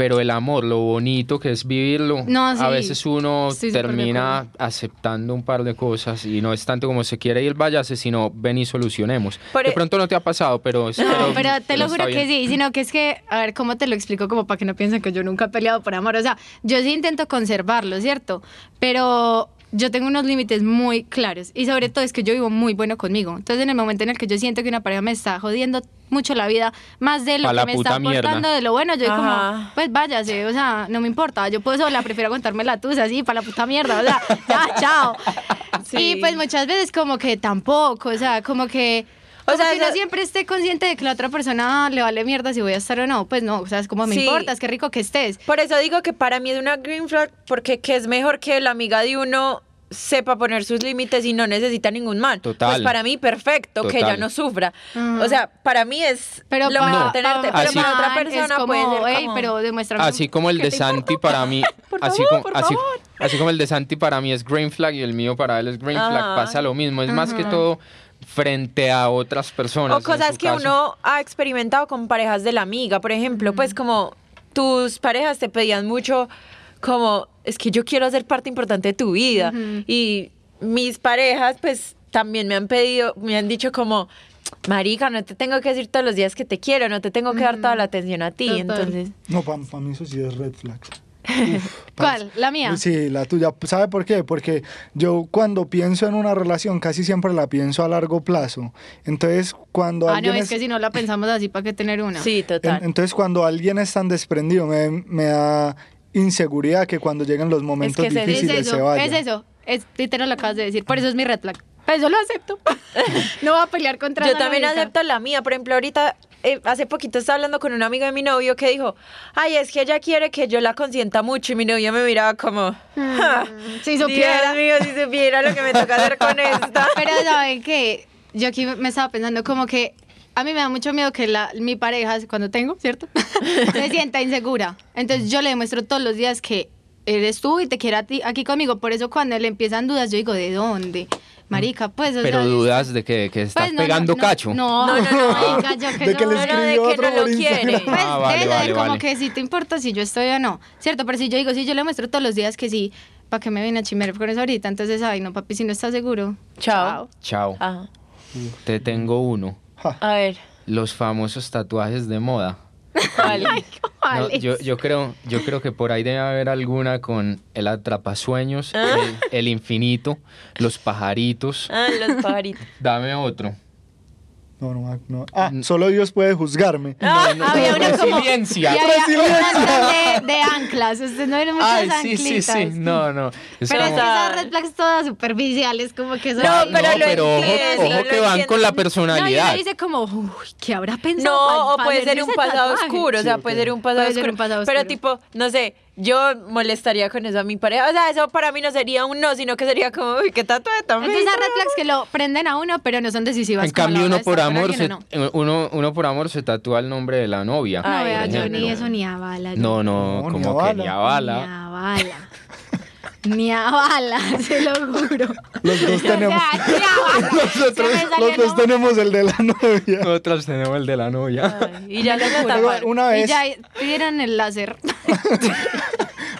pero el amor, lo bonito que es vivirlo, a veces uno termina aceptando un par de cosas y no es tanto como se quiere ir, váyase, sino ven y solucionemos. de e- pronto no te ha pasado, pero... No, pero te lo juro que sí, sino que es que, a ver, ¿cómo te lo explico? Como para que no piensen que yo nunca he peleado por amor. O sea, yo sí intento conservarlo, ¿cierto? Pero yo tengo unos límites muy claros y sobre todo es que yo vivo muy bueno conmigo. Entonces en el momento en el que yo siento que una pareja me está jodiendo mucho la vida, más de lo Pa' que me está aportando de lo bueno, yo digo como, Ajá. pues váyase, o sea, no me importa, yo puedo sola, prefiero contarme la tuya así, para la puta mierda, o sea, ya, chao. Sí. Y pues muchas veces como que tampoco, o sea, como que... O sea, uno eso- siempre esté consciente de que la otra persona le vale mierda si voy a estar o no. Pues no, o sea, es como me Sí. importa, es que rico que estés. Por eso digo que para mí es una green flag, porque que es mejor que la amiga de uno sepa poner sus límites y no necesita ningún mal. Total. Pues para mí, perfecto, que ella no sufra. Ajá. O sea, para mí es Pero lo mejor pa- tenerte, pa- pero Así- para otra persona como, puede ser "Ey, como... pero demuéstrame Así como el de Santi importa". para mí, Por así, favor, como, por así, favor. así como el de Santi para mí es green flag y el mío para él es green flag, pasa lo mismo. Es más que todo frente a otras personas. O cosas que caso. uno ha experimentado con parejas de la amiga, por ejemplo, pues como tus parejas te pedían mucho como, es que yo quiero ser parte importante de tu vida. Y mis parejas pues también me han pedido, me han dicho como, marica, no te tengo que decir todos los días que te quiero, no te tengo que dar toda la atención a ti. Total. Entonces, No, para mí eso sí es red ¿Cuál? ¿La mía? Sí, la tuya. ¿Sabe por qué? Porque yo cuando pienso en una relación casi siempre la pienso a largo plazo. Entonces, cuando Ah, no, es que si no la pensamos así, ¿para qué tener una? sí, total. en- entonces cuando alguien es tan desprendido me, me da inseguridad que cuando lleguen los momentos es- es difíciles es eso, se vaya. es eso. Es literal lo acabas de decir. Por eso es mi red flag. Eso lo acepto. no voy a pelear contra Yo también lógica. acepto la mía. Por ejemplo, ahorita, eh, hace poquito estaba hablando con un amigo de mi novio que dijo, ay, es que ella quiere que yo la consienta mucho. Y mi novio me miraba como, "Ja, Si supiera. Dios mío, si supiera lo que me toca hacer con esta. Pero ¿saben qué? Yo aquí me estaba pensando como que a mí me da mucho miedo que la, mi pareja, cuando tengo, ¿cierto? se sienta insegura. Entonces yo le demuestro todos los días que eres tú y te a ti, aquí conmigo. Por eso cuando le empiezan dudas, yo digo, ¿de dónde? Marica, pues... o Pero sea, dudas de que, que estás pues, no, pegando no, cacho. No, no, no, no, diga yo que De que no. le no, de que otro no lo quiere. Pues Ah, vale, de, de vale, como vale. que si te importa si yo estoy o no, ¿cierto? Pero si yo digo, si yo le muestro todos los días que sí, ¿para qué me viene a chimer con eso ahorita? Entonces, ay, no, papi, si no estás seguro. Chao. Chao. Ajá. Te tengo uno. A ver, Los famosos tatuajes de moda. No, yo, yo creo, yo creo que por ahí debe haber alguna con el atrapasueños, Ah. el, el infinito, los pajaritos. Ah, los pajaritos. Dame otro. No, no, no. Ah, solo Dios puede juzgarme. había uno como... Resiliencia. Y había Resiliencia. unas de, de anclas. Ustedes no vieron muchas Ay, sí, sí, anclitas. sí. No, no. Es Pero es como- que esas red flags todas superficiales, como que son... No, pero no, lo pero ojo, entiendo, ojo lo que van entiendo. con la No, y personalidad. dice como, uy, ¿qué habrá pensado? No, o puede ser un pasado tatuaje? oscuro, o sea, puede ser un pasado oscuro. un pasado Pero tipo, no sé, yo molestaría con eso a mi pareja. O sea, eso para mí no sería un no, sino que sería como, uy, qué tatuaje tan Entonces red flags que lo prenden a uno, pero no son decisivas. En cambio, uno por amor se, ¿o no? uno, uno por amor se tatúa el nombre de la novia. No, vea, yo ni eso ni a bala. yo- No, no, No, ni como que ni a Ni bala. Ni a bala, se lo juro. Los dos O sea, tenemos. ni a bala. Nosotros, los dos tenemos el de la novia. Nosotros tenemos el de la novia. Ay, y ya lo taparon. una nombre. Y vez. ya pidieron el láser.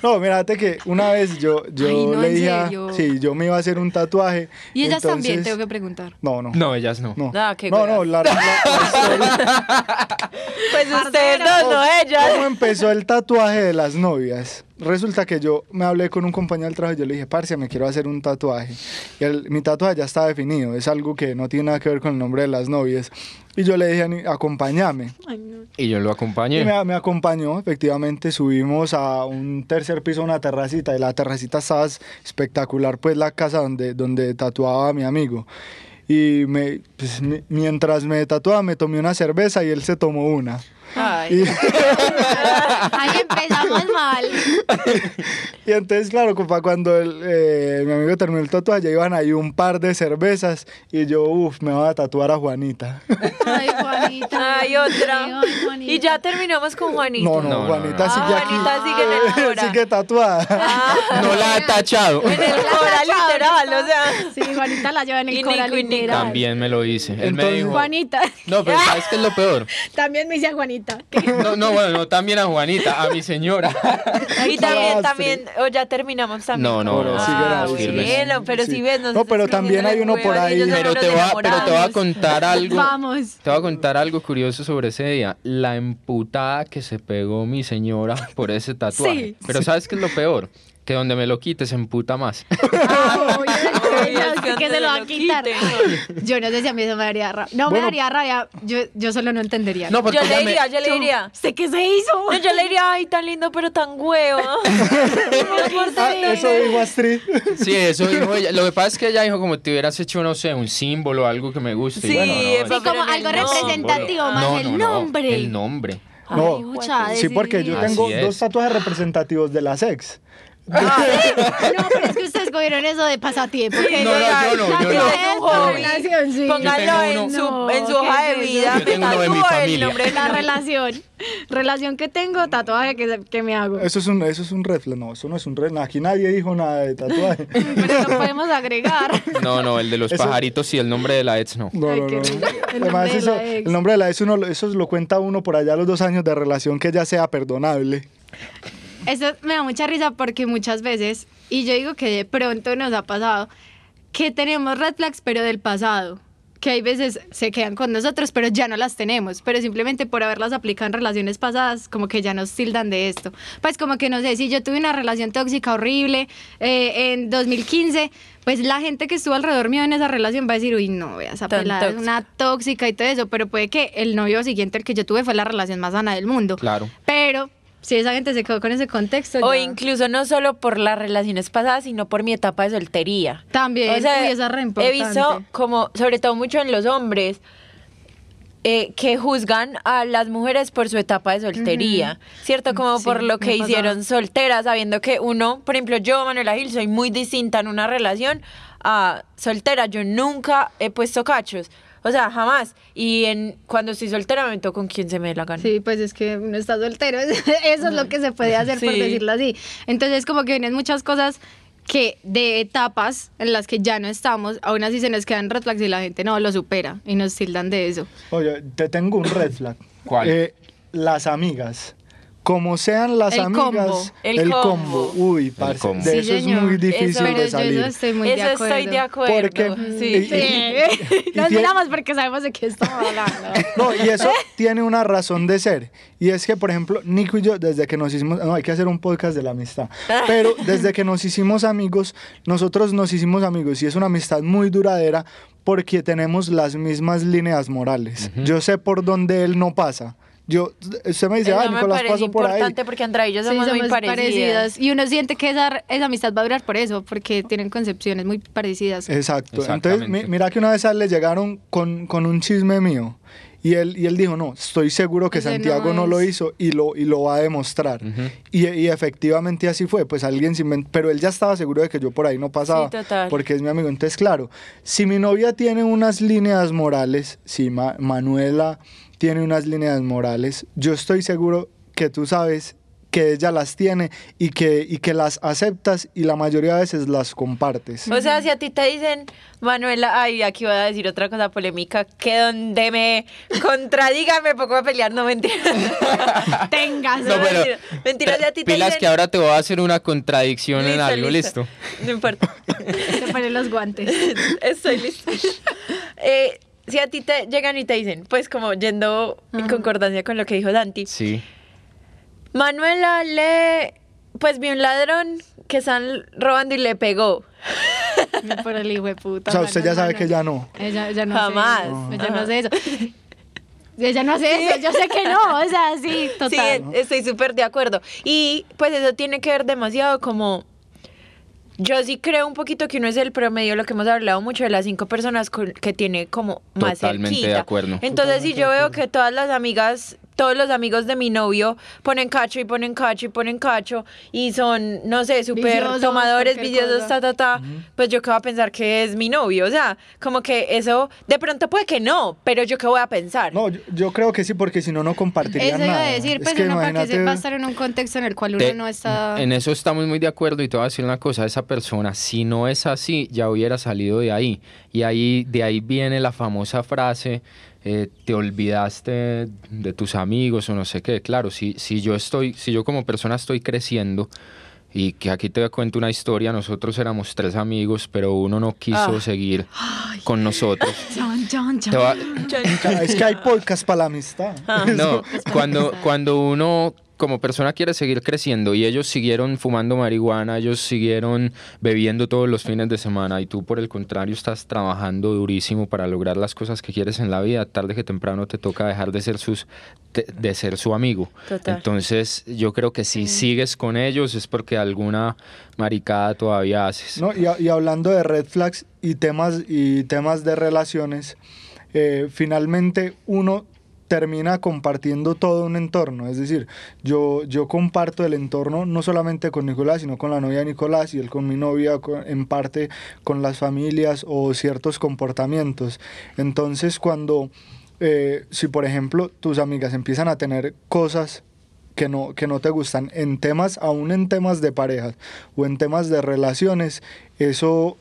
No, mírate que una vez yo, yo Ay, no, le ¿en dije. a-? Sí, yo me iba a hacer un tatuaje. Y ellas también, entonces- tengo que preguntar. No, no. No, ellas no. No, Ah, qué no, no, huevas. la, la- la historia- Pues ustedes dos, no ellas. ¿Cómo empezó el tatuaje de las novias? Resulta que yo me hablé con un compañero del trabajo y yo le dije, parce, me quiero hacer un tatuaje. Y el- mi tatuaje ya está definido, es algo que no tiene nada que ver con el nombre de las novias. Y yo le dije, "Ani- acompáñame. Y yo lo Y acompañé. me, me acompañó, efectivamente, subimos a un tercer piso, una terracita, y la terracita estaba espectacular, pues la casa donde, donde tatuaba a mi amigo. Y me, pues, mi- mientras me tatuaba, me tomé una cerveza y él se tomó una. Ay. Y, Ahí empezamos mal. y entonces, claro, compa, cuando el, eh, mi amigo terminó el tatuaje, ya iban ahí un par de cervezas y yo, uff, me voy a tatuar a Juanita. Ay, Juanita. Ay, otra. ay, Juanita. Y ya terminamos con Juanito. No, no, No, no, Juanita no. sigue Ah, aquí. Juanita sigue en el Cora. sigue tatuada. No la ha tachado. En el Cora literal, o sea. Sí, Juanita la lleva en el Y Nico. literal. También me lo hice. Él me Entonces- dijo. Juanita. No, pero ¿sabes qué es lo peor? También me dice a Juanita. No, no, bueno, no también a Juanita, a mi señora. Y también, también, o ya terminamos también. No, no, no, Ah, la- bueno, pero si ves, No, pero también hay uno por ahí. Pero te, va, pero te voy a contar algo. Vamos. Te voy a contar algo curioso sobre ese día. La emputada que se pegó mi señora por ese tatuaje. Sí. Pero ¿sabes qué es lo peor? Que donde me lo quite se emputa más. Ah, obvio, Obvio, ya es que sé que donde se lo va a quitar. Yo no sé si a mí eso me daría rabia. No Bueno. me daría rabia. Yo, yo solo no entendería. No, porque Yo ella le me- diría, yo le diría. ¿Usted qué se hizo? No, yo le diría, ay, tan lindo, pero tan huevo. Ah, eso dijo Astrid. Sí, eso dijo ella. Lo que pasa es que ella dijo como te hubieras hecho, no sé, un símbolo, algo que me guste. Y Sí, bueno, no, eso, es- Sí, como pero en algo el nombre. representativo, más no, el no, nombre. El nombre. No. Ay, Sí, porque yo tengo es. dos tatuajes representativos de las ex. No, pero es que ustedes cogieron eso de pasatiempo. que No, no, yo no, yo no. Relación, sí. Póngalo en uno- su, No, en su ¿qué hoja de vida. Yo tengo uno de mi Tatúa el familia. nombre de La relación. Relación que tengo, tatuaje que, que me hago. Eso es un, eso es un red flag. No, eso no es un red. Aquí nadie dijo nada de tatuaje. Pero lo podemos agregar. No, no, el de los Eso- pajaritos y el nombre de la ex no. No, no, no. El Además, nombre de eso, la ex. el nombre de la ex, uno, eso lo cuenta uno por allá a los dos años de relación que ya sea perdonable. Eso me da mucha risa porque muchas veces, y yo digo que de pronto nos ha pasado, que tenemos red flags pero del pasado. Que hay veces se quedan con nosotros, pero ya no las tenemos. Pero simplemente por haberlas aplicado en relaciones pasadas, como que ya nos tildan de esto. Pues como que no sé, si yo tuve una relación tóxica horrible eh, en 2015, pues la gente que estuvo alrededor mío en esa relación va a decir, uy, no, vea, esa Tan pelada es una tóxica y todo eso. Pero puede que el novio siguiente, el que yo tuve, fue la relación más sana del mundo. Claro. Pero si esa gente se quedó con ese contexto. O ya- incluso no solo por las relaciones pasadas, sino por mi etapa de soltería. También, O sea, esa es re he visto como, sobre todo mucho en los hombres, eh, que juzgan a las mujeres por su etapa de soltería, ¿cierto? Como Sí, por lo que hicieron solteras, sabiendo que uno, por ejemplo, yo, Manuela Gil, soy muy distinta en una relación a soltera. Yo nunca he puesto cachos. O sea, jamás. Y en cuando estoy soltera me meto con quien se me dé la gana. Sí, pues es que uno está soltero. Eso es lo que se puede hacer, por decirlo así. Entonces, como que vienen muchas cosas que de etapas en las que ya no estamos, aún así se nos quedan red flags y la gente no lo supera y nos tildan de eso. Oye, te tengo un red flag. ¿Cuál? Eh, las amigas. Como sean las El amigas, combo. El combo. Uy, parce, combo. de Sí, eso es muy difícil Eso- de yo salir. eso estoy muy de Eso acuerdo. estoy de acuerdo. Porque- Sí. y- Sí. y Nos tie- miramos porque sabemos de qué estamos hablando. No, y eso tiene una razón de ser. Y es que, por ejemplo, Nico y yo, desde que nos hicimos, no, hay que hacer un podcast de la amistad, pero desde que nos hicimos amigos, nosotros nos hicimos amigos y es una amistad muy duradera porque tenemos las mismas líneas morales. Yo sé por dónde él no pasa. Yo, usted me dice, ah, Nicolás pasó por ahí. importante porque Andrea y yo Sí, somos, muy somos parecidas. Y uno siente que esa, esa amistad va a durar por eso, porque tienen concepciones muy parecidas. Exacto. Entonces, mi- mira que una vez a él le llegaron con, con un chisme mío. Y él, y él dijo, no, estoy seguro que Ese no Santiago no, lo es. hizo y lo, y lo va a demostrar. y, y efectivamente así fue, pues alguien se inventó, pero él ya estaba seguro de que yo por ahí no pasaba, Sí, total. porque es mi amigo. Entonces, claro, si mi novia tiene unas líneas morales, si Ma- Manuela tiene unas líneas morales, yo estoy seguro que tú sabes que ella las tiene y que, y que las aceptas y la mayoría de veces las compartes. O sea, si a ti te dicen, Manuela, ay, aquí voy a decir otra cosa polémica, que donde me contradiga me pongo a pelear, no mentira. Tengas. No, pero- mentira, mentira, si a ti te Pilas dicen... que ahora te voy a hacer una contradicción en algo, listo. No importa. Se ponen los guantes. Estoy lista. Eh, si a ti te llegan y te dicen, pues como yendo en concordancia con lo que dijo Danti, Sí. Manuela le, pues vio un ladrón que están robando y le pegó. Por el hijo de puta. O sea, usted ya sabe que ya no. Ella, ella no Jamás. hace eso. Ella no hace eso. Ella no hace eso. Yo sé que no. O sea, sí, total. Sí, estoy súper de acuerdo. Y pues eso tiene que ver demasiado como... Yo sí creo un poquito que uno es el promedio, lo que hemos hablado mucho de las cinco personas con- que tiene como más Totalmente de cerquita. acuerdo. Entonces, si yo veo que todas las amigas, todos los amigos de mi novio ponen cacho y ponen cacho y ponen cacho y son, no sé, súper tomadores, viciosos, ta, ta, ta, pues yo qué voy a pensar que es mi novio. O sea, como que eso, de pronto puede que no, pero yo qué voy a pensar. No, yo, yo creo que sí, porque si no, no compartiría Eso iba nada. a decir, Es pues que uno para que imagínate- se va a estar en un contexto en el cual uno Te- no está... En eso estamos muy de acuerdo y te voy a decir una cosa, esa persona, si no es así, ya hubiera salido de ahí. Y ahí, de ahí viene la famosa frase, eh, te olvidaste de tus amigos o no sé qué. Claro, si, si yo estoy, si yo como persona estoy creciendo, Y que aquí te cuento una historia, nosotros éramos tres amigos, pero uno no quiso Ah. seguir con nosotros. Chan. Te va- Es que hay podcast para la amistad. no, cuando, cuando uno como persona quiere seguir creciendo y ellos siguieron fumando marihuana, ellos siguieron bebiendo todos los fines de semana y tú por el contrario estás trabajando durísimo para lograr las cosas que quieres en la vida, tarde que temprano te toca dejar de ser sus de, de ser su amigo. Total. Entonces, yo creo que si sigues con ellos es porque alguna maricada todavía haces. No, y, a- y hablando de red flags y temas, y temas de relaciones, eh, finalmente uno termina compartiendo todo un entorno. Es decir, yo, yo comparto el entorno no solamente con Nicolás, sino con la novia de Nicolás y él con mi novia, en parte con las familias o ciertos comportamientos. Entonces, cuando, eh, si por ejemplo tus amigas empiezan a tener cosas que no, que no te gustan en temas, aún en temas de parejas o en temas de relaciones, eso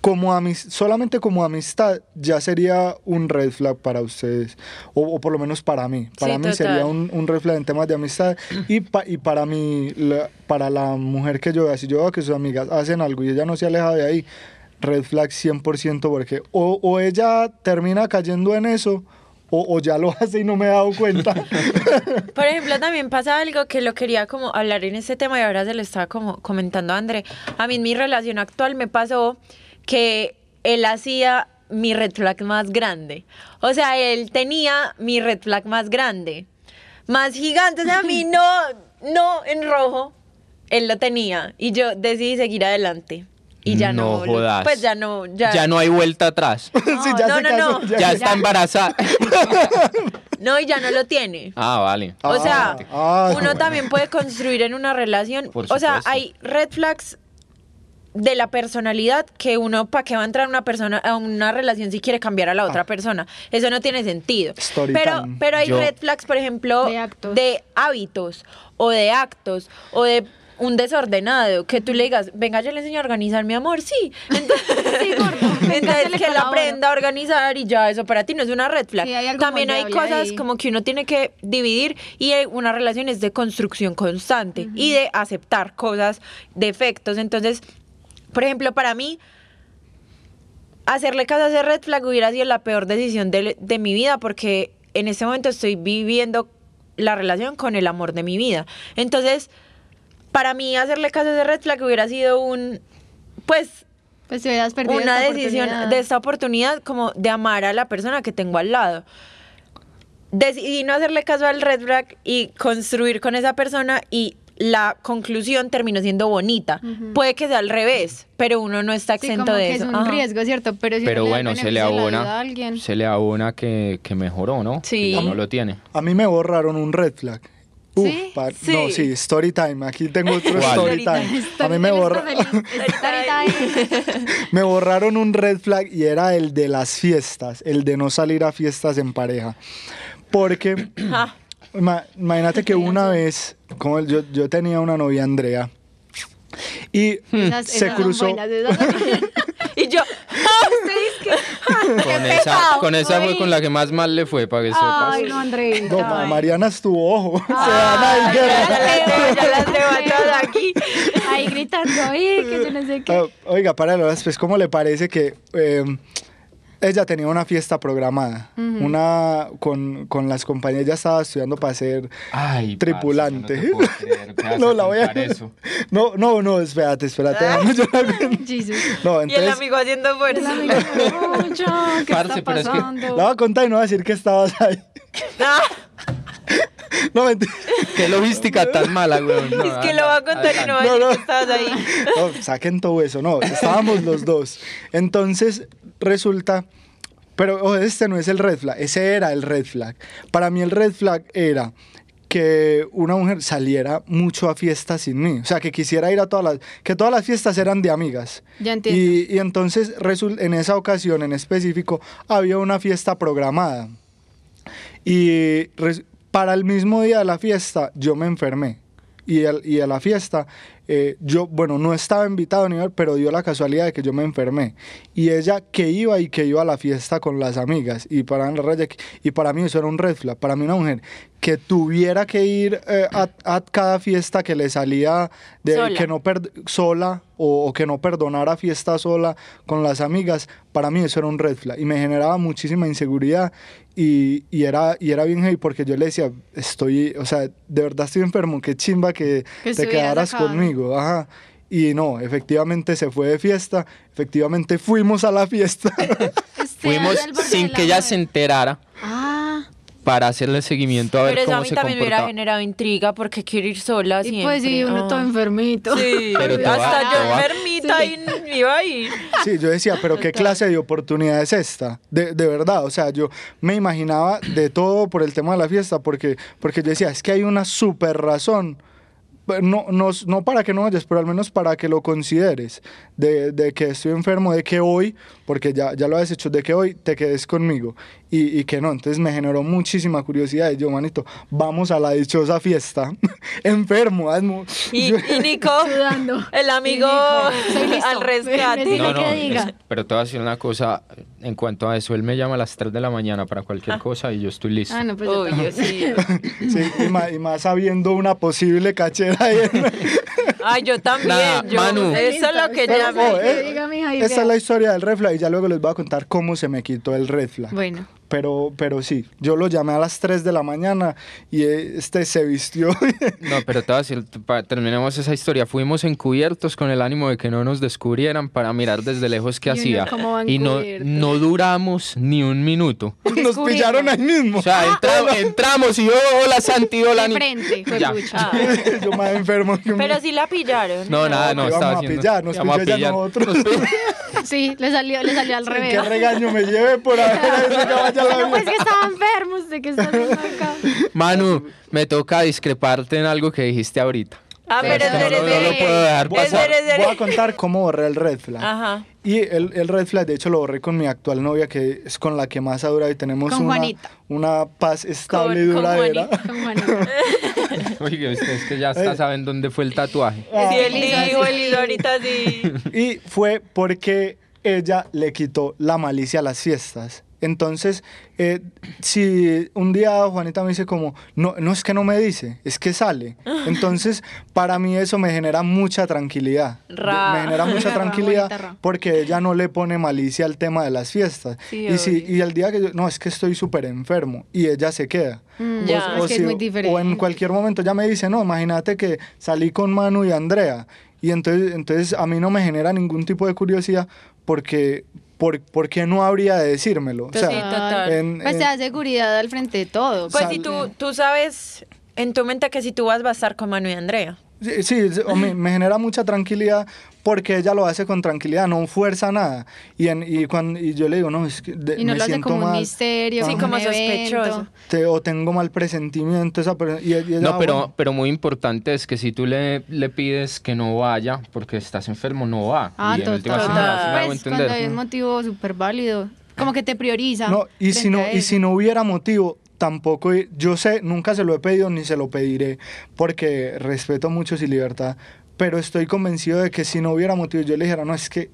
como amis- solamente como amistad ya sería un red flag para ustedes, o, o por lo menos para mí. Para Sí, mí total. sería un, un red flag en temas de amistad y, pa- y para mí, la- para la mujer que yo vea, si yo veo que sus amigas hacen algo y ella no se aleja de ahí, red flag 100% porque o, o ella termina cayendo en eso o, o ya lo hace y no me he dado cuenta. Por ejemplo, también pasa algo que lo quería como hablar en este tema y ahora se lo estaba como comentando a André. A mí en mi relación actual me pasó que él hacía mi red flag más grande. O sea, él tenía mi red flag más grande. Más gigante, o sea, a mí no, no en rojo. Él lo tenía y yo decidí seguir adelante. Y ya no, No lo- jodas. pues ya no, ya, Ya no hay vuelta atrás. Sí, ya no, se no, casó, no. ya- Ya está embarazada. no, y ya no lo tiene. Ah, vale. O Ah, sea, ah, uno bueno. también puede construir en una relación. Por o sea, hay red flags de la personalidad que uno, ¿para qué va a entrar una persona a una relación si quiere cambiar a la otra persona? Eso no tiene sentido. Story Pero, time. pero hay Yo- red flags, por ejemplo, De actos. de hábitos o de actos o de un desordenado que tú le digas, venga, yo le enseño a organizar mi amor, sí. Entonces, Sí, que él aprenda a organizar y ya eso para ti no es una red flag. Sí, hay algo También hay cosas ahí. como que uno tiene que dividir y una relación es de construcción constante y de aceptar cosas, defectos. Entonces, por ejemplo, para mí, hacerle caso a ese red flag hubiera sido la peor decisión de, de mi vida porque en este momento estoy viviendo la relación con el amor de mi vida. Entonces, para mí hacerle caso a ese red flag hubiera sido un, pues, Pues si hubieras perdido una decisión de esta oportunidad como de amar a la persona que tengo al lado. Decidí no hacerle caso al red flag y construir con esa persona y la conclusión terminó siendo bonita. Puede que sea al revés, pero uno no está Sí, exento como de que eso. es un Ajá. riesgo, ¿cierto? Pero, si Pero da bueno, se le abona, se le abona que, que mejoró, ¿no? Sí. Que ya no lo tiene. A mí me borraron un red flag. Uf, ¿Sí? pa- Sí. No, sí, story time. Aquí tengo otro ¿Cuál? story time. A mí me, Él está borra- feliz. Está ahorita ahí. me borraron un red flag y era el de las fiestas, el de no salir a fiestas en pareja. Porque, Ah, ma- imagínate que una vez, como yo, yo tenía una novia, Andrea, y Esas- se esas son cruzó. buenas, esas son- y yo, ah, usted dice que- Con esa, pecado, con esa fue ay. con la que más mal le fue, para que sepas. Ay, no, Andreita. No, ma- Mariana estuvo ojo. Se van Ay, a ir ya guerra. las tengo, a todas aquí. Ahí gritando, ahí, que yo no sé qué. Ah, Oiga, para después, ¿cómo le parece que eh, ella tenía una fiesta programada? Una con, con las compañías, ella estaba estudiando para ser Ay, tripulante. parce, no, creer No, la voy a. eso. No, no, no, espérate, espérate. yo. No, Y el amigo haciendo El fuerza. amigo, mucho, ¿qué Parce, está pero es que- pasando? La voy a contar y no voy a decir que estabas ahí. Ah, No, mentira. Qué logística tan mala, güey. No, es que lo va a contar y no va a No, decir no. que estabas ahí. No, saquen todo eso. No, estábamos los dos. Entonces, resulta. Pero ojo, este no es el red flag, ese era el red flag. Para mí el red flag era que una mujer saliera mucho a fiestas sin mí. O sea, que quisiera ir a todas las... Que todas las fiestas eran de amigas. Ya entiendo. Y, y entonces, en esa ocasión en específico, había una fiesta programada. Y res- para el mismo día de la fiesta, yo me enfermé. y, y a la fiesta, eh, yo, bueno, no estaba invitado a nivel, pero dio la casualidad de que yo me enfermé. Y ella que iba y que iba a la fiesta con las amigas. Y para, y para mí eso era un red flag. Para mí una mujer que tuviera que ir eh, a, cada fiesta que le salía de sola. que no sola o, que no perdonara fiesta sola con las amigas, para mí eso era un red flag y me generaba muchísima inseguridad y, y, era, y era bien heavy porque yo le decía, estoy, o sea, de verdad estoy enfermo, qué chimba que, te quedaras conmigo. Ajá. Y no, efectivamente se fue de fiesta, efectivamente fuimos a la fiesta. fuimos sin que ella se enterara. Ah para hacerle seguimiento a ver Pero eso a mí también me hubiera generado intriga porque quiero ir sola y pues sí, uno todo ah. enfermito. Sí, hasta yo enfermita y iba a ir. Sí, yo decía, pero ¿qué clase de oportunidad es esta? De, de, verdad, o sea, yo me imaginaba de todo por el tema de la fiesta porque, porque yo decía, es que hay una súper razón no, no, no, para que no vayas, pero al menos para que lo consideres, de, de, que estoy enfermo, de que hoy, porque ya, ya lo has hecho, de que hoy te quedes conmigo y, y que no. Entonces me generó muchísima curiosidad y yo, manito, vamos a la dichosa fiesta, enfermo. Y, y Nico, el amigo al rescate. No, no, pero te voy a decir una cosa, en cuanto a eso, él me llama a las 3 de la mañana para cualquier ah. cosa y yo estoy listo. Ah, no, pues yo sí. sí y, más, y más habiendo una posible cachera Ay, yo también. Manu. Eso es lo que ya me... Esa es la historia del red y ya luego les voy a contar cómo se me quitó el red Bueno pero, pero sí, yo lo llamé a las 3 de la mañana y este se vistió. no, pero te voy a decir, terminemos esa historia. Fuimos encubiertos con el ánimo de que no nos descubrieran para mirar desde lejos qué hacía. Y no, no duramos ni un minuto. Nos pillaron ahí mismo. O sea, entramos y yo, hola Santi, hola. De frente, ya. yo más enfermo que Pero sí la pillaron. No, nada, no, estaba a pillar, nos pilló ya nosotros. sí, le salió, le salió al revés. Qué regaño me lleve por haber no, pues que estaba enfermo, de que está acá. Manu, me toca discreparte en algo que dijiste ahorita. Ah, pero no, no, no, lo puedo dejar pasar. Voy a contar cómo borré el red flag. Ajá. Y el, el, red flag, de hecho, lo borré con mi actual novia, que es con la que más ha durado y tenemos una, una paz estable y duradera. Con Juanita. Oye, es que ya está, saben dónde fue el tatuaje. Sí, él dijo, él ahorita sí. Y fue porque ella le quitó la malicia a las fiestas. Entonces, eh, si un día Juanita me dice como, no, no es que no me dice, es que sale. Entonces, para mí eso me genera mucha tranquilidad. Me genera mucha tranquilidad porque ella no le pone malicia al tema de las fiestas. y, si, y el día que yo, no, es que estoy súper enfermo y ella se queda. Mm, ya, o, es que es muy diferente. o en cualquier momento ya me dice, no, imagínate que salí con Manu y Andrea. Y entonces, entonces a mí no me genera ningún tipo de curiosidad porque ¿por, ¿por qué no habría de decírmelo? O sea, sí, total. pues te da seguridad al frente de todo. Pues si tú, tú sabes en tu mente que si tú vas a estar con Manu y Andrea. Sí, sí me, me, genera mucha tranquilidad porque ella lo hace con tranquilidad, no fuerza nada. Y, en, y, cuando, y yo le digo, no, es que y no lo hace como un misterio, sí, como sospechoso. o tengo mal presentimiento. Esa, y, no, pero, pero muy importante es que si tú le, le pides que no vaya porque estás enfermo, no va. Ah, y total. Pues, cuando hay un motivo súper válido, como que te prioriza. No, y si no, y si no hubiera motivo, tampoco, yo sé, nunca se lo he pedido ni se lo pediré, porque respeto mucho su libertad, pero estoy convencido de que si no hubiera motivo, yo le dijera, no, es que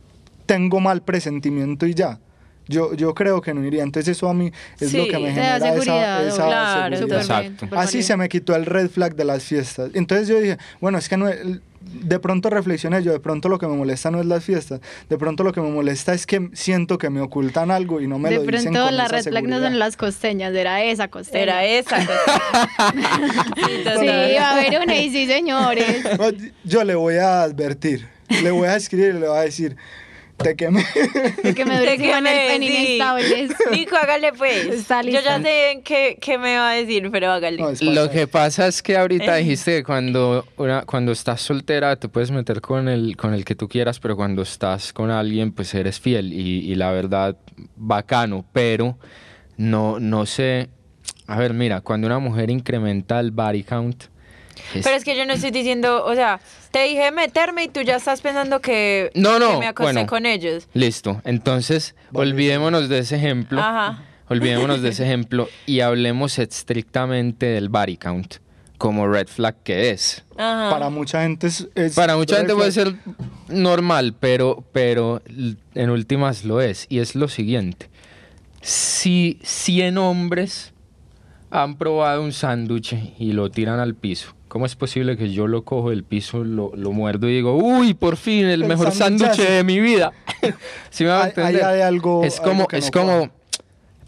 tengo mal presentimiento y ya. Yo, yo creo que no iría. Entonces eso a mí es lo que me genera esa, esa claro, seguridad. Así se me quitó el red flag de las fiestas. Entonces yo dije, bueno, es que no, de pronto reflexioné yo, de pronto lo que me molesta no es las fiestas, de pronto lo que me molesta es que siento que me ocultan algo y no me lo dicen De pronto la red flag no son las costeñas, era esa costeña. Era esa sí, va a haber una y sí, señores. Yo le voy a advertir, le voy a escribir y le voy a decir, te quemé. Te quemé Te quemé, el inestable. Nico, hágale pues. Yo ya sé qué, qué, me va a decir, pero hágale. Lo que pasa es que ahorita dijiste que cuando, una, cuando estás soltera te puedes meter con el, con el que tú quieras, pero cuando estás con alguien pues eres fiel y, y la verdad bacano, pero no, no sé. A ver, mira, cuando una mujer incrementa el body count, pero es que yo no estoy diciendo, o sea, te dije meterme y tú ya estás pensando que, no, no, me acosté con ellos. Listo. Entonces, olvidémonos de ese ejemplo. Ajá. Olvidémonos de ese ejemplo y hablemos estrictamente del body count. como red flag que es. Para mucha gente es... Para mucha gente puede ser normal, pero, pero en últimas lo es. Y es lo siguiente. Si 100 hombres han probado un sándwich y lo tiran al piso, ¿cómo es posible que yo lo cojo del piso, lo, muerdo y digo, uy, por fin, el, mejor sándwich de mi vida? ¿Sí me hago entender? algo, es como, es como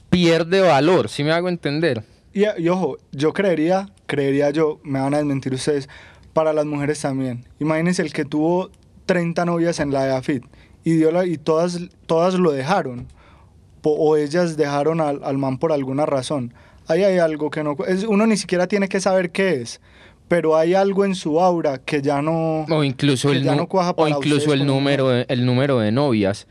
pierde valor, ¿sí me hago entender? Y, ojo, yo creería, creería yo, me van a desmentir ustedes, para las mujeres también. Imagínense el que tuvo 30 novias en la EAFIT y, dio la, y todas, todas lo dejaron. O, ellas dejaron al, al, man por alguna razón. Ahí hay algo que no... Es, uno ni siquiera tiene que saber qué es pero hay algo en su aura que ya no o incluso el o incluso el número el número de novias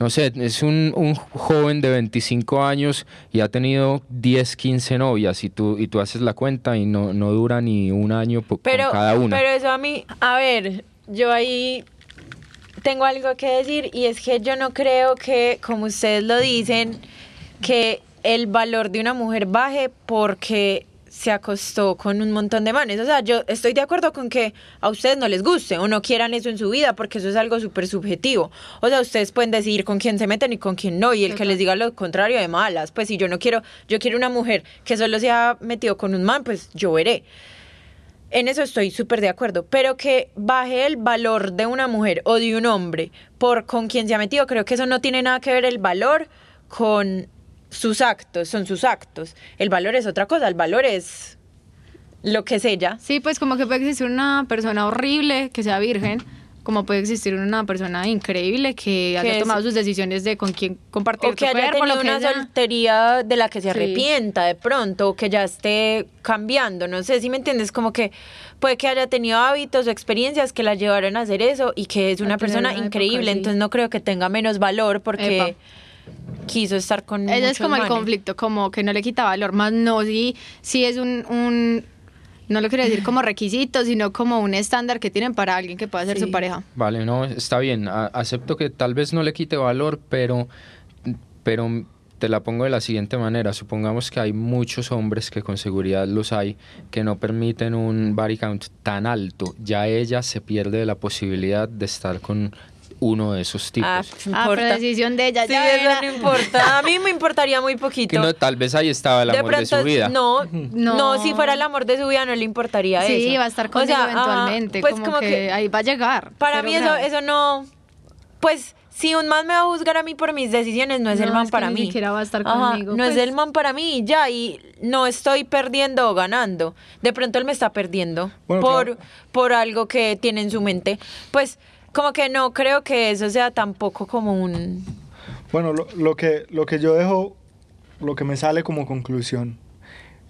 no sé, es un, un, joven de 25 años y ha tenido 10, 15 novias y tú, y tú haces la cuenta y no, no dura ni un año con cada una. Pero eso a mí, a ver, yo ahí tengo algo que decir y es que yo no creo que, como ustedes lo dicen, que el valor de una mujer baje porque se acostó con un montón de manes. O sea, yo estoy de acuerdo con que a ustedes no les guste o no quieran eso en su vida, porque eso es algo súper subjetivo. O sea, ustedes pueden decidir con quién se meten y con quién no, y el que les diga lo contrario de malas. Pues si yo no quiero, yo quiero una mujer que solo se ha metido con un man, pues yo veré. En eso estoy súper de acuerdo, pero que baje el valor de una mujer o de un hombre por con quien se ha metido, creo que eso no tiene nada que ver el valor con sus actos, son sus actos. El valor es otra cosa, el valor es lo que es ella. Sí, pues como que puede existir una persona horrible que sea virgen, como puede existir una persona increíble que, haya tomado sus decisiones de con quién compartir o que haya tenido una soltería de la que se arrepienta de pronto o que ya esté cambiando, no sé si me entiendes, como que puede que haya tenido hábitos o experiencias que la llevaron a hacer eso y que es una persona increíble, entonces no creo que tenga menos valor porque quiso estar con Ella es como el conflicto, como que no le quita valor, más no si, si es un, un no lo quiero decir como requisito, sino como un estándar que tienen para alguien que pueda ser su pareja. Vale, no, está bien. acepto que tal vez no le quite valor, pero, pero te la pongo de la siguiente manera. Supongamos que hay muchos hombres que con seguridad los hay que no permiten un body count tan alto. Ya ella se pierde la posibilidad de estar con uno de esos tipos. Ah, pues, ah pero decisión de ella. Sí, eso no importa. A mí me importaría muy poquito. Que no, tal vez ahí estaba el amor de su vida. No, no, si fuera el amor de su vida no le importaría eso. Sí, va a estar con eventualmente. pues como, que, ahí va a llegar. Para mí eso, eso no... Pues si un man me va a juzgar a mí por mis decisiones, no es el man para mí. va a estar conmigo. no es pues. el man para mí, ya, y no estoy perdiendo o ganando. De pronto él me está perdiendo por, por algo que tiene en su mente. Pues como que no creo que eso sea tampoco como un... Bueno, lo, que, lo que yo dejo, lo que me sale como conclusión,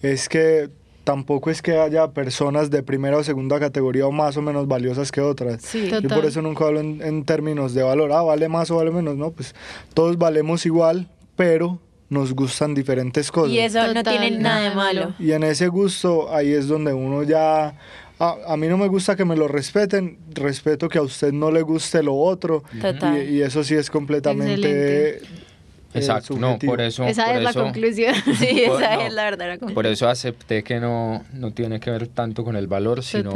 es que tampoco es que haya personas de primera o segunda categoría o más o menos valiosas que otras. Sí, Yo por eso nunca hablo en, términos de valor, ah, vale más o vale menos, no, pues todos valemos igual, pero nos gustan diferentes cosas. Y eso no tiene nada de malo. Y en ese gusto ahí es donde uno ya a, mí no me gusta que me lo respeten, respeto que a usted no le guste lo otro. Y, eso sí es completamente... Eh, Exacto, no, por eso... Esa es la conclusión. sí, esa es la verdadera conclusión. Por eso acepté que no, no tiene que ver tanto con el valor, sino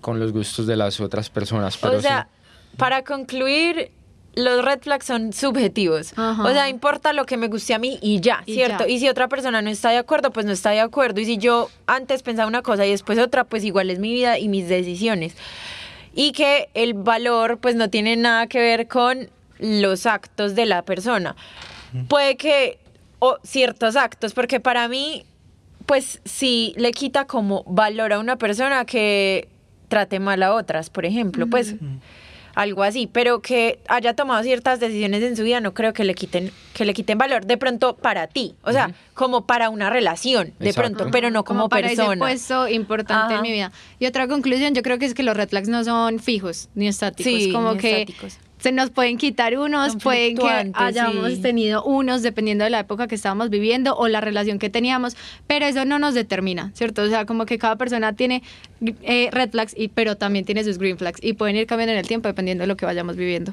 con los gustos de las otras personas. o sea, para concluir, los red flags son subjetivos. O sea, importa lo que me guste a mí y ya, ¿cierto? Y si otra persona no está de acuerdo, pues no está de acuerdo. Y si yo antes pensaba una cosa y después otra, pues igual es mi vida y mis decisiones. Y que el valor, pues no tiene nada que ver con los actos de la persona. Puede que, o ciertos actos, porque para mí, pues sí le quita como valor a una persona que trate mal a otras, por ejemplo, pues algo así, pero que haya tomado ciertas decisiones en su vida no creo que le quiten que le quiten valor de pronto para ti, o sea, como para una relación, de pronto, pero no como, para persona. Ese puesto importante en mi vida. Y otra conclusión, yo creo que es que los red flags no son fijos ni estáticos, sí, como que estáticos se nos pueden quitar unos, pueden que hayamos tenido unos dependiendo de la época que estábamos viviendo o la relación que teníamos, pero eso no nos determina, ¿cierto? O sea, como que cada persona tiene eh, red flags, y, pero también tiene sus green flags y pueden ir cambiando en el tiempo dependiendo de lo que vayamos viviendo.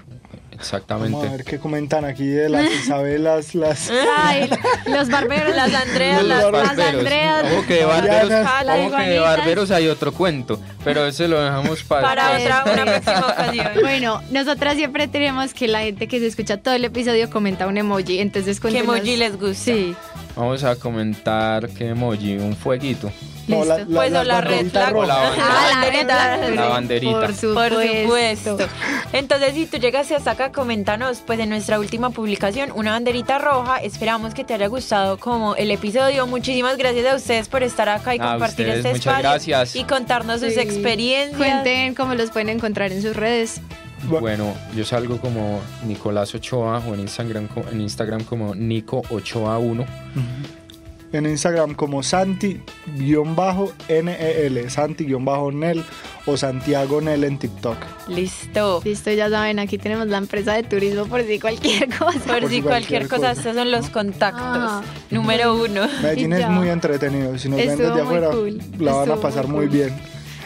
Exactamente. Vamos a ver qué comentan aquí de las Isabelas, las... Ay, los barberos, Las Andreas, las, Los las barberos. Andreas. Ojo que de barberos, ojo que de barberos hay otro cuento, pero ese lo dejamos para, para otra, una próxima ocasión. Bueno, nosotras siempre tenemos que la gente que se escucha todo el episodio comenta un emoji, entonces ¿Qué emoji les gusta? Sí, Vamos a comentar qué emoji, un fueguito. No, la, listo. la, Pues, o la red flag. O la. Ah, la banderita. La banderita. Por Por supuesto. Entonces, si tú llegaste hasta acá, coméntanos, pues en nuestra última publicación, una banderita roja. Esperamos que te haya gustado como el episodio. Muchísimas gracias a ustedes por estar acá y A compartir ustedes, este muchas espacio gracias. y contarnos sus experiencias. Cuenten cómo los pueden encontrar en sus redes. Bueno, yo salgo como Nicolás Ochoa o en Instagram, co- en Instagram como Nico Ochoa 1. En Instagram como Santi-NEL, Santi-Nel o Santiago Nel en TikTok. Listo. Listo, ya saben, aquí tenemos la empresa de turismo por si cualquier cosa. Por, Por si si cualquier cualquier cosa, cosa. estos son los contactos. Ah. Número uno. Medellín es muy entretenido. Si nos ven desde afuera, cool. la van a pasar muy bien.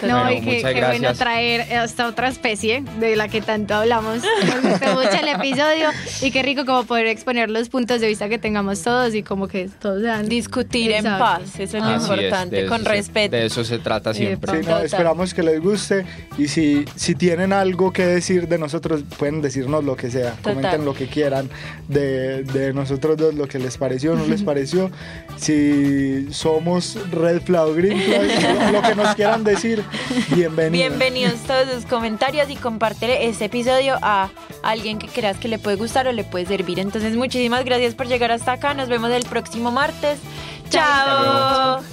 No, Bueno, y que, muchas qué bueno gracias. traer hasta otra especie de la que tanto hablamos. Nos gustó mucho el episodio y qué rico como poder exponer los puntos de vista que tengamos todos y como que todos sean Discutir en paz, eso es lo es, importante, de con se- respeto. de eso se trata siempre. Sí, no, esperamos que les guste y si, si tienen algo que decir de nosotros, pueden decirnos lo que sea, Total. comenten lo que quieran de, de nosotros dos, lo que les pareció, no les pareció, si somos red flag o green flag, lo que nos quieran decir, bienvenidos. Bienvenidos todos sus comentarios y comparte este episodio a alguien que creas que le puede gustar o le puede servir. Entonces, muchísimas gracias por llegar hasta acá. Nos vemos el próximo martes. Chao.